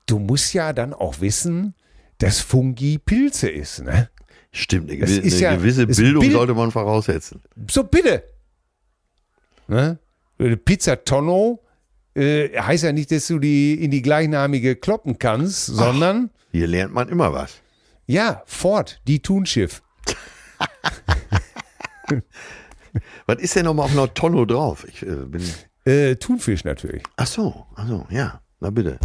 du musst ja dann auch wissen, dass Fungi Pilze ist, ne? Stimmt, eine, eine ja- gewisse Bildung Bild- sollte man voraussetzen. So bitte. Ne? Pizza Tonno äh, heißt ja nicht, dass du die in die gleichnamige kloppen kannst, sondern Hier lernt man immer was. ja, Ford, die Thunschiff. Was ist denn nochmal auf einer Tonno drauf? Ich äh, bin. Äh, Thunfisch natürlich. Ach so, ach so, ja. Na bitte.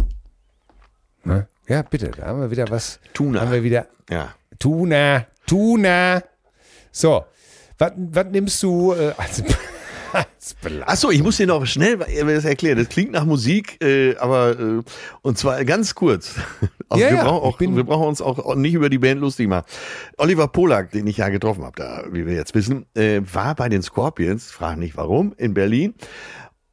Ne? Ja, bitte, da haben wir wieder was. Tuna. Haben wir wieder Ja. Tuna, Tuna. So, was nimmst du äh, als, als Belag? Ach so, ich muss dir noch schnell das erklären. Das klingt nach Musik, äh, aber äh, und zwar ganz kurz. Also Ja, wir, ja, brauchen auch, wir brauchen uns auch nicht über die Band lustig machen. Oliver Polak, den ich ja getroffen habe, da, wie wir jetzt wissen, äh, war bei den Scorpions, frag nicht warum, in Berlin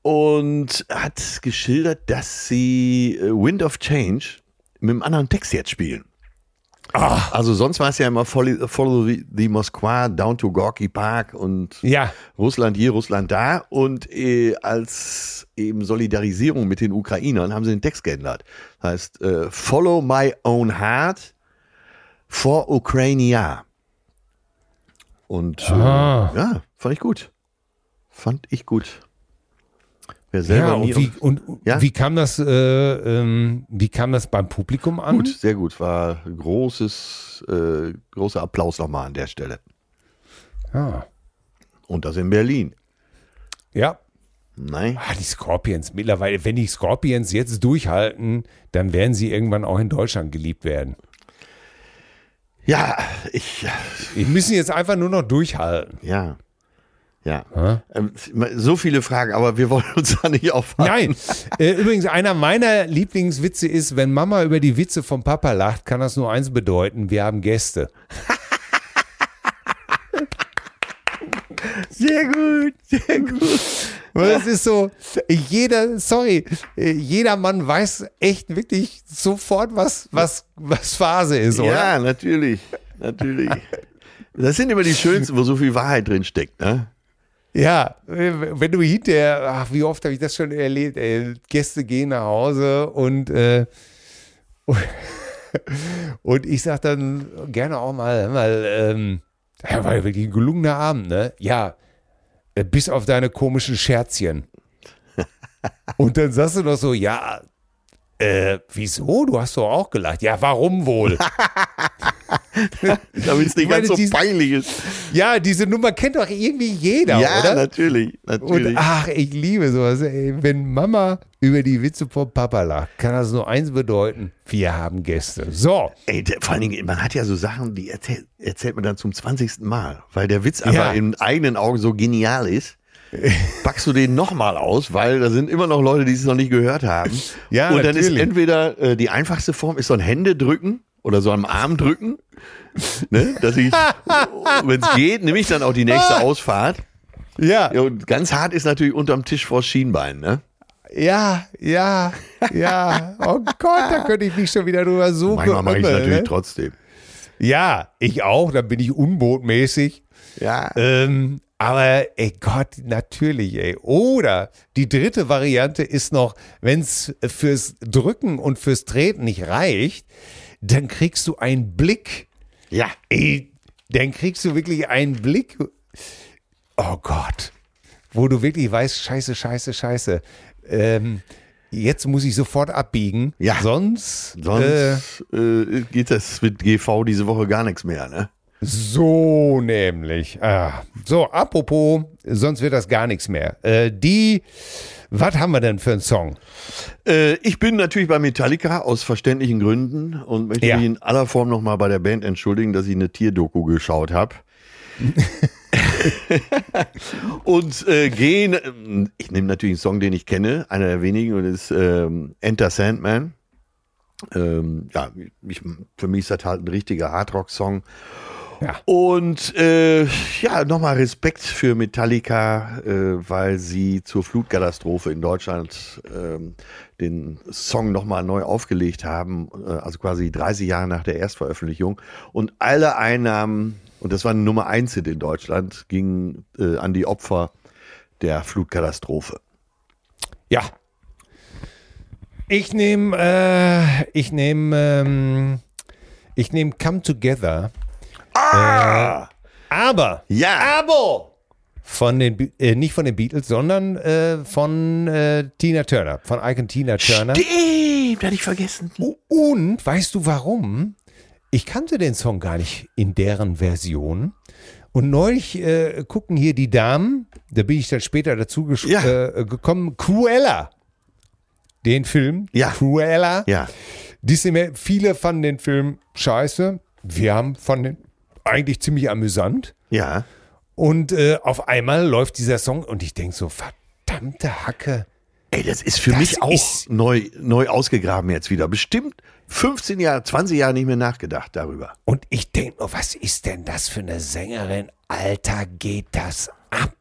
und hat geschildert, dass sie äh, Wind of Change mit einem anderen Text jetzt spielen. Also sonst war es ja immer Follow, follow the, Moskwa down to Gorky Park und Ja, Russland hier, Russland da. Und äh, als eben Solidarisierung mit den Ukrainern haben sie den Text geändert. Das heißt, äh, Follow my own heart for Ukrainia. Und äh, ja, fand ich gut. Fand ich gut. Wer selber ja und, wie, und Ja? wie kam das? Äh, ähm, wie kam das beim Publikum an? gut, sehr gut. War großes, äh, großer Applaus nochmal an der Stelle. Ja. Und das in Berlin. ja. Nein. Ah, die Scorpions mittlerweile, wenn die Scorpions jetzt durchhalten, dann werden sie irgendwann auch in Deutschland geliebt werden. Ja, ich, Die müssen jetzt einfach nur noch durchhalten. ja. Ja. Ähm, So viele Fragen, aber wir wollen uns da nicht aufhalten. Nein, äh, übrigens, einer meiner Lieblingswitze ist, wenn Mama über die Witze vom Papa lacht, kann das nur eins bedeuten, wir haben Gäste. Sehr gut, sehr gut. Weil es ist so, jeder, sorry, äh, jeder Mann weiß echt wirklich sofort, was, was, was Phase ist, oder? Ja, natürlich, natürlich. Das sind immer die schönsten, wo so viel Wahrheit drin steckt, ne? Ja, äh, wenn du hinterher, ach, wie oft habe ich das schon erlebt, ey, Gäste gehen nach Hause und, äh, und ich sag dann gerne auch mal, mal, ähm, ja, war wirklich ein gelungener Abend, ne? Ja, äh, bis auf deine komischen Scherzchen. Und dann sagst du doch so, ja, äh, wieso? Du hast doch auch gelacht. Ja, warum wohl? Damit es nicht Ich meine, ganz so dies- peinlich ist. ja, diese Nummer kennt doch irgendwie jeder, Ja, oder? natürlich, natürlich. Und ach, ich liebe sowas. Ey. Wenn Mama über die Witze vom Papa lacht, kann das nur eins bedeuten: Wir haben Gäste. So. Ey, der, vor allen Dingen, man hat ja so Sachen, die erzählt, erzählt man dann zum 20. Mal, weil der Witz aber Ja. in eigenen Augen so genial ist. Packst du den nochmal aus, weil da sind immer noch Leute, die es noch nicht gehört haben. Ja, Und dann ist natürlich. entweder äh, die einfachste Form ist so ein Händedrücken oder so am Arm drücken, ne? dass ich, wenn es geht, nehme ich dann auch die nächste Ausfahrt. Ja, Ja, und ganz hart ist natürlich unterm Tisch vor Schienbein, ne? ja, ja, ja. Oh Gott, da könnte ich mich schon wieder drüber so Manchmal mache ich es beömmeln, natürlich ne? trotzdem. Ja, ich auch. Dann bin ich unbotmäßig. Ja. Ähm, aber ey Gott, natürlich, ey. Oder die dritte Variante ist noch, wenn es fürs Drücken und fürs Treten nicht reicht, dann kriegst du einen Blick. Ja. Ey, dann kriegst du wirklich einen Blick. Oh Gott. Wo du wirklich weißt, scheiße, scheiße, scheiße. Ähm, jetzt muss ich sofort abbiegen. Ja. Sonst, äh, Sonst äh, geht das mit GV diese Woche gar nichts mehr, ne? So nämlich. Ah, so, apropos, sonst wird das gar nichts mehr. Äh, die, was haben wir denn für einen Song? Äh, ich bin natürlich bei Metallica aus verständlichen Gründen und möchte Ja. mich in aller Form nochmal bei der Band entschuldigen, dass ich eine Tierdoku geschaut habe. und äh, gehen, ich nehme natürlich einen Song, den ich kenne, einer der wenigen, und das ist ähm, Enter Sandman. Ähm, ja, ich, für mich ist das halt ein richtiger Hardrock-Song. Ja. Und äh, ja, nochmal Respekt für Metallica, äh, weil sie zur Flutkatastrophe in Deutschland ähm, den Song nochmal neu aufgelegt haben, äh, also quasi 30 Jahre nach der Erstveröffentlichung. Und alle Einnahmen, und das war Nummer eins Hit in Deutschland, gingen äh, an die Opfer der Flutkatastrophe. Ja. Ich nehme, äh, ich nehme, ähm, ich nehme Come Together. Ah! Aber Ja! aber von den, äh, nicht von den Beatles, sondern äh, von äh, Tina Turner, von Icon Tina Turner. Stimmt, hatte ich vergessen. Und weißt du warum? Ich kannte den Song gar nicht in deren Version. Und neulich äh, gucken hier die Damen, da bin ich dann später dazu Ja. äh, gekommen, Cruella. Den Film, Ja. Cruella. Ja. Disney, viele fanden den Film scheiße. Wir haben fanden den eigentlich ziemlich amüsant. Ja. Und äh, auf einmal läuft dieser Song und ich denke so, verdammte Hacke. Ey, das ist für Das mich auch neu, neu ausgegraben jetzt wieder. Bestimmt 15 Jahre, 20 Jahre nicht mehr nachgedacht darüber. Und ich denke nur, was ist denn das für eine Sängerin? Alter, geht das ab?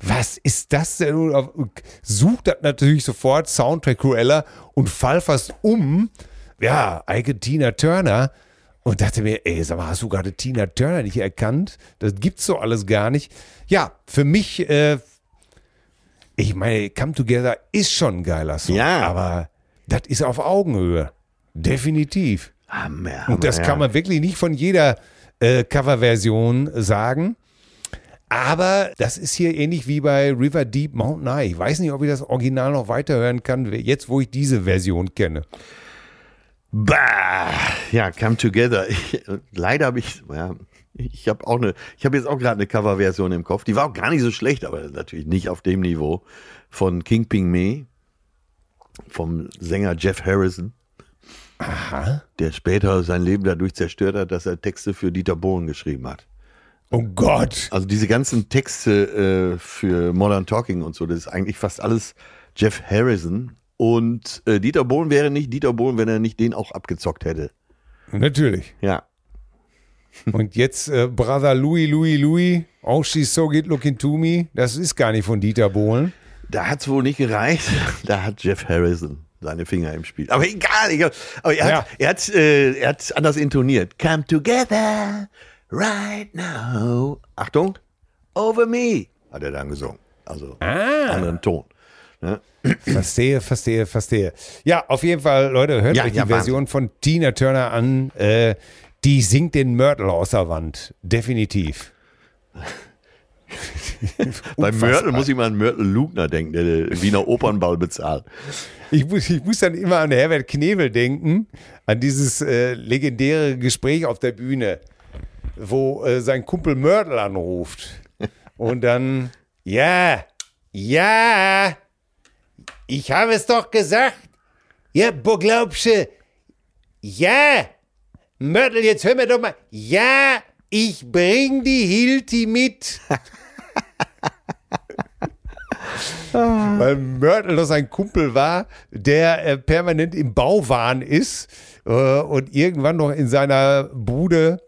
Was ist das denn? Sucht das natürlich sofort Soundtrack Cruella und fall fast um. Ja, Eike Tina Turner. Und dachte mir, ey, sag mal, hast du gerade Tina Turner nicht erkannt? Das gibt's so alles gar nicht. Ja, für mich, äh, ich meine, Come Together ist schon ein geiler Song. Ja. Aber das ist auf Augenhöhe. Definitiv. Hammer, Und das Hammer, kann ja. man wirklich nicht von jeder äh, Coverversion sagen. Aber das ist hier ähnlich wie bei River Deep Mountain Eye. Ich weiß nicht, ob ich das Original noch weiterhören kann, jetzt wo ich diese Version kenne. Bah! Ja, Come Together. Ich, leider habe ich, ja, ich habe auch eine, ich habe jetzt auch gerade eine Coverversion im Kopf. Die war auch gar nicht so schlecht, aber natürlich nicht auf dem Niveau von King Ping Me vom Sänger Jeff Harrison. Aha. Der später sein Leben dadurch zerstört hat, dass er Texte für Dieter Bohlen geschrieben hat. Oh Gott. Also diese ganzen Texte äh, für Modern Talking und so, das ist eigentlich fast alles Jeff Harrison. Und äh, Dieter Bohlen wäre nicht Dieter Bohlen, wenn er nicht den auch abgezockt hätte. Natürlich. Ja. Und jetzt äh, Brother Louis, Louis, Louis. Oh, she's so good looking to me. Das ist gar nicht von Dieter Bohlen. Da hat es wohl nicht gereicht. Da hat Jeff Harrison seine Finger im Spiel. Aber egal, egal. Aber er Ja. hat er hat, äh, er hat anders intoniert. Come together right now. Achtung, over me, hat er dann gesungen. Also Ah. anderen Ton. Ne? Verstehe, verstehe, verstehe. Ja, auf jeden Fall, Leute, hört Ja, euch die ja, Version von Tina Turner an. Äh, die singt den Mörtel aus der Wand. Definitiv. Bei. Mörtel muss ich mal an Mörtel Lugner denken, der den Wiener Opernball bezahlt. Ich muss, ich muss dann immer an Herbert Knebel denken, an dieses äh, legendäre Gespräch auf der Bühne, wo äh, sein Kumpel Mörtel anruft. Und dann, ja, ja, ich habe es doch gesagt. Ja, du? Ja, Mörtel, jetzt hör mir doch mal. Ja, ich bring die Hilti mit. Weil Mörtel doch sein Kumpel war, der äh, permanent im Bauwahn ist äh, und irgendwann noch in seiner Bude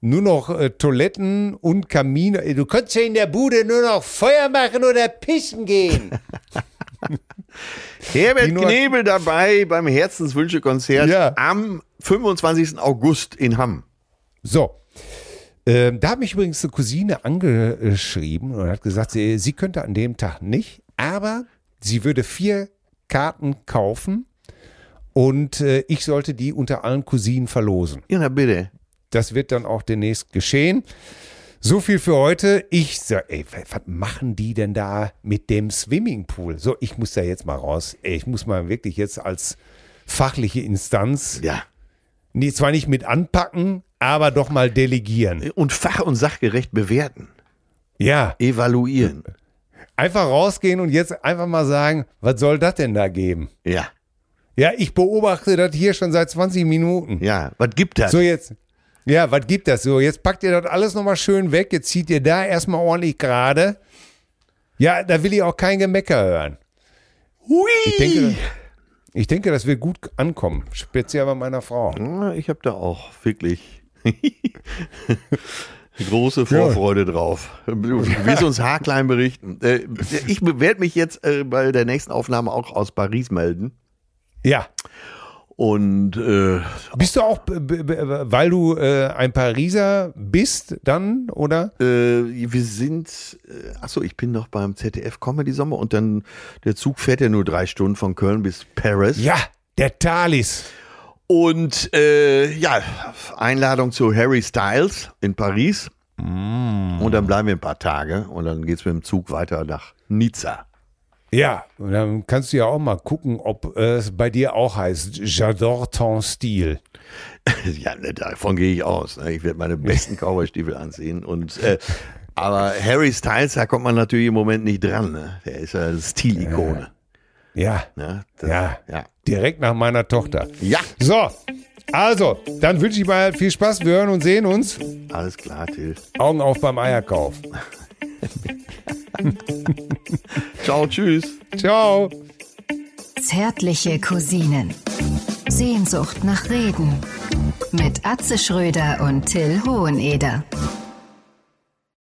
nur noch äh, Toiletten und Kamine. Du konntest ja in der Bude nur noch Feuer machen oder pissen gehen. Herbert Knebel dabei beim Herzenswünsche-Konzert Ja. am 25. August in Hamm. So. Ähm, da hat mich übrigens eine Cousine angeschrieben und hat gesagt, sie, sie könnte an dem Tag nicht, aber sie würde vier Karten kaufen und äh, ich sollte die unter allen Cousinen verlosen. Ja, na bitte. Das wird dann auch demnächst geschehen. So viel für heute. Ich sag, ey, wa- was machen die denn da mit dem Swimmingpool? So, ich muss da jetzt mal raus. Ey, ich muss mal wirklich jetzt als fachliche Instanz, Ja. nee, zwar nicht mit anpacken, aber doch mal delegieren. Und fach- und sachgerecht bewerten. Ja, Evaluieren. einfach rausgehen und jetzt einfach mal sagen, was soll das denn da geben? Ja. Ja, ich beobachte das hier schon seit 20 Minuten. Ja. Was gibt das? So jetzt. Ja, was gibt das so? Jetzt packt ihr das alles nochmal schön weg. Jetzt zieht ihr da erstmal ordentlich gerade. Ja, da will ich auch kein Gemecker hören. Hui. Ich denke, ich denke, das wird gut ankommen. Speziell bei meiner Frau. Ja, ich habe da auch wirklich große Vorfreude drauf. Du willst uns haarklein berichten. Äh, Ich werde mich jetzt äh, bei der nächsten Aufnahme auch aus Paris melden. Ja. Und äh, Bist du auch, weil du äh, ein Pariser bist, dann, oder? äh, wir sind, äh, achso, ich bin noch beim ZDF Comedy Sommer und dann der Zug fährt ja nur drei Stunden von Köln bis Paris. Ja, der Thalys. Und äh, ja, Einladung zu Harry Styles in Paris. Mm. Und dann bleiben wir ein paar Tage und dann geht's mit dem Zug weiter nach Nizza. Ja, und dann kannst du ja auch mal gucken, ob es bei dir auch heißt, j'adore ton Stil. ja, ne, davon gehe ich aus. Ne? Ich werde meine besten Cowboy-Stiefel anziehen. Und, äh, aber Harry Styles, da kommt man natürlich im Moment nicht dran. Ne? Der ist ja Stilikone. Ja. Ne? Das, Ja. ja. Direkt nach meiner Tochter. Ja, So, also, dann wünsche ich mal viel Spaß. Wir hören und sehen uns. alles klar, Till. Augen auf beim Eierkauf. Ciao, tschüss. Ciao. Zärtliche Cousinen. Sehnsucht nach Reden. Mit Atze Schröder und Till Hoheneder.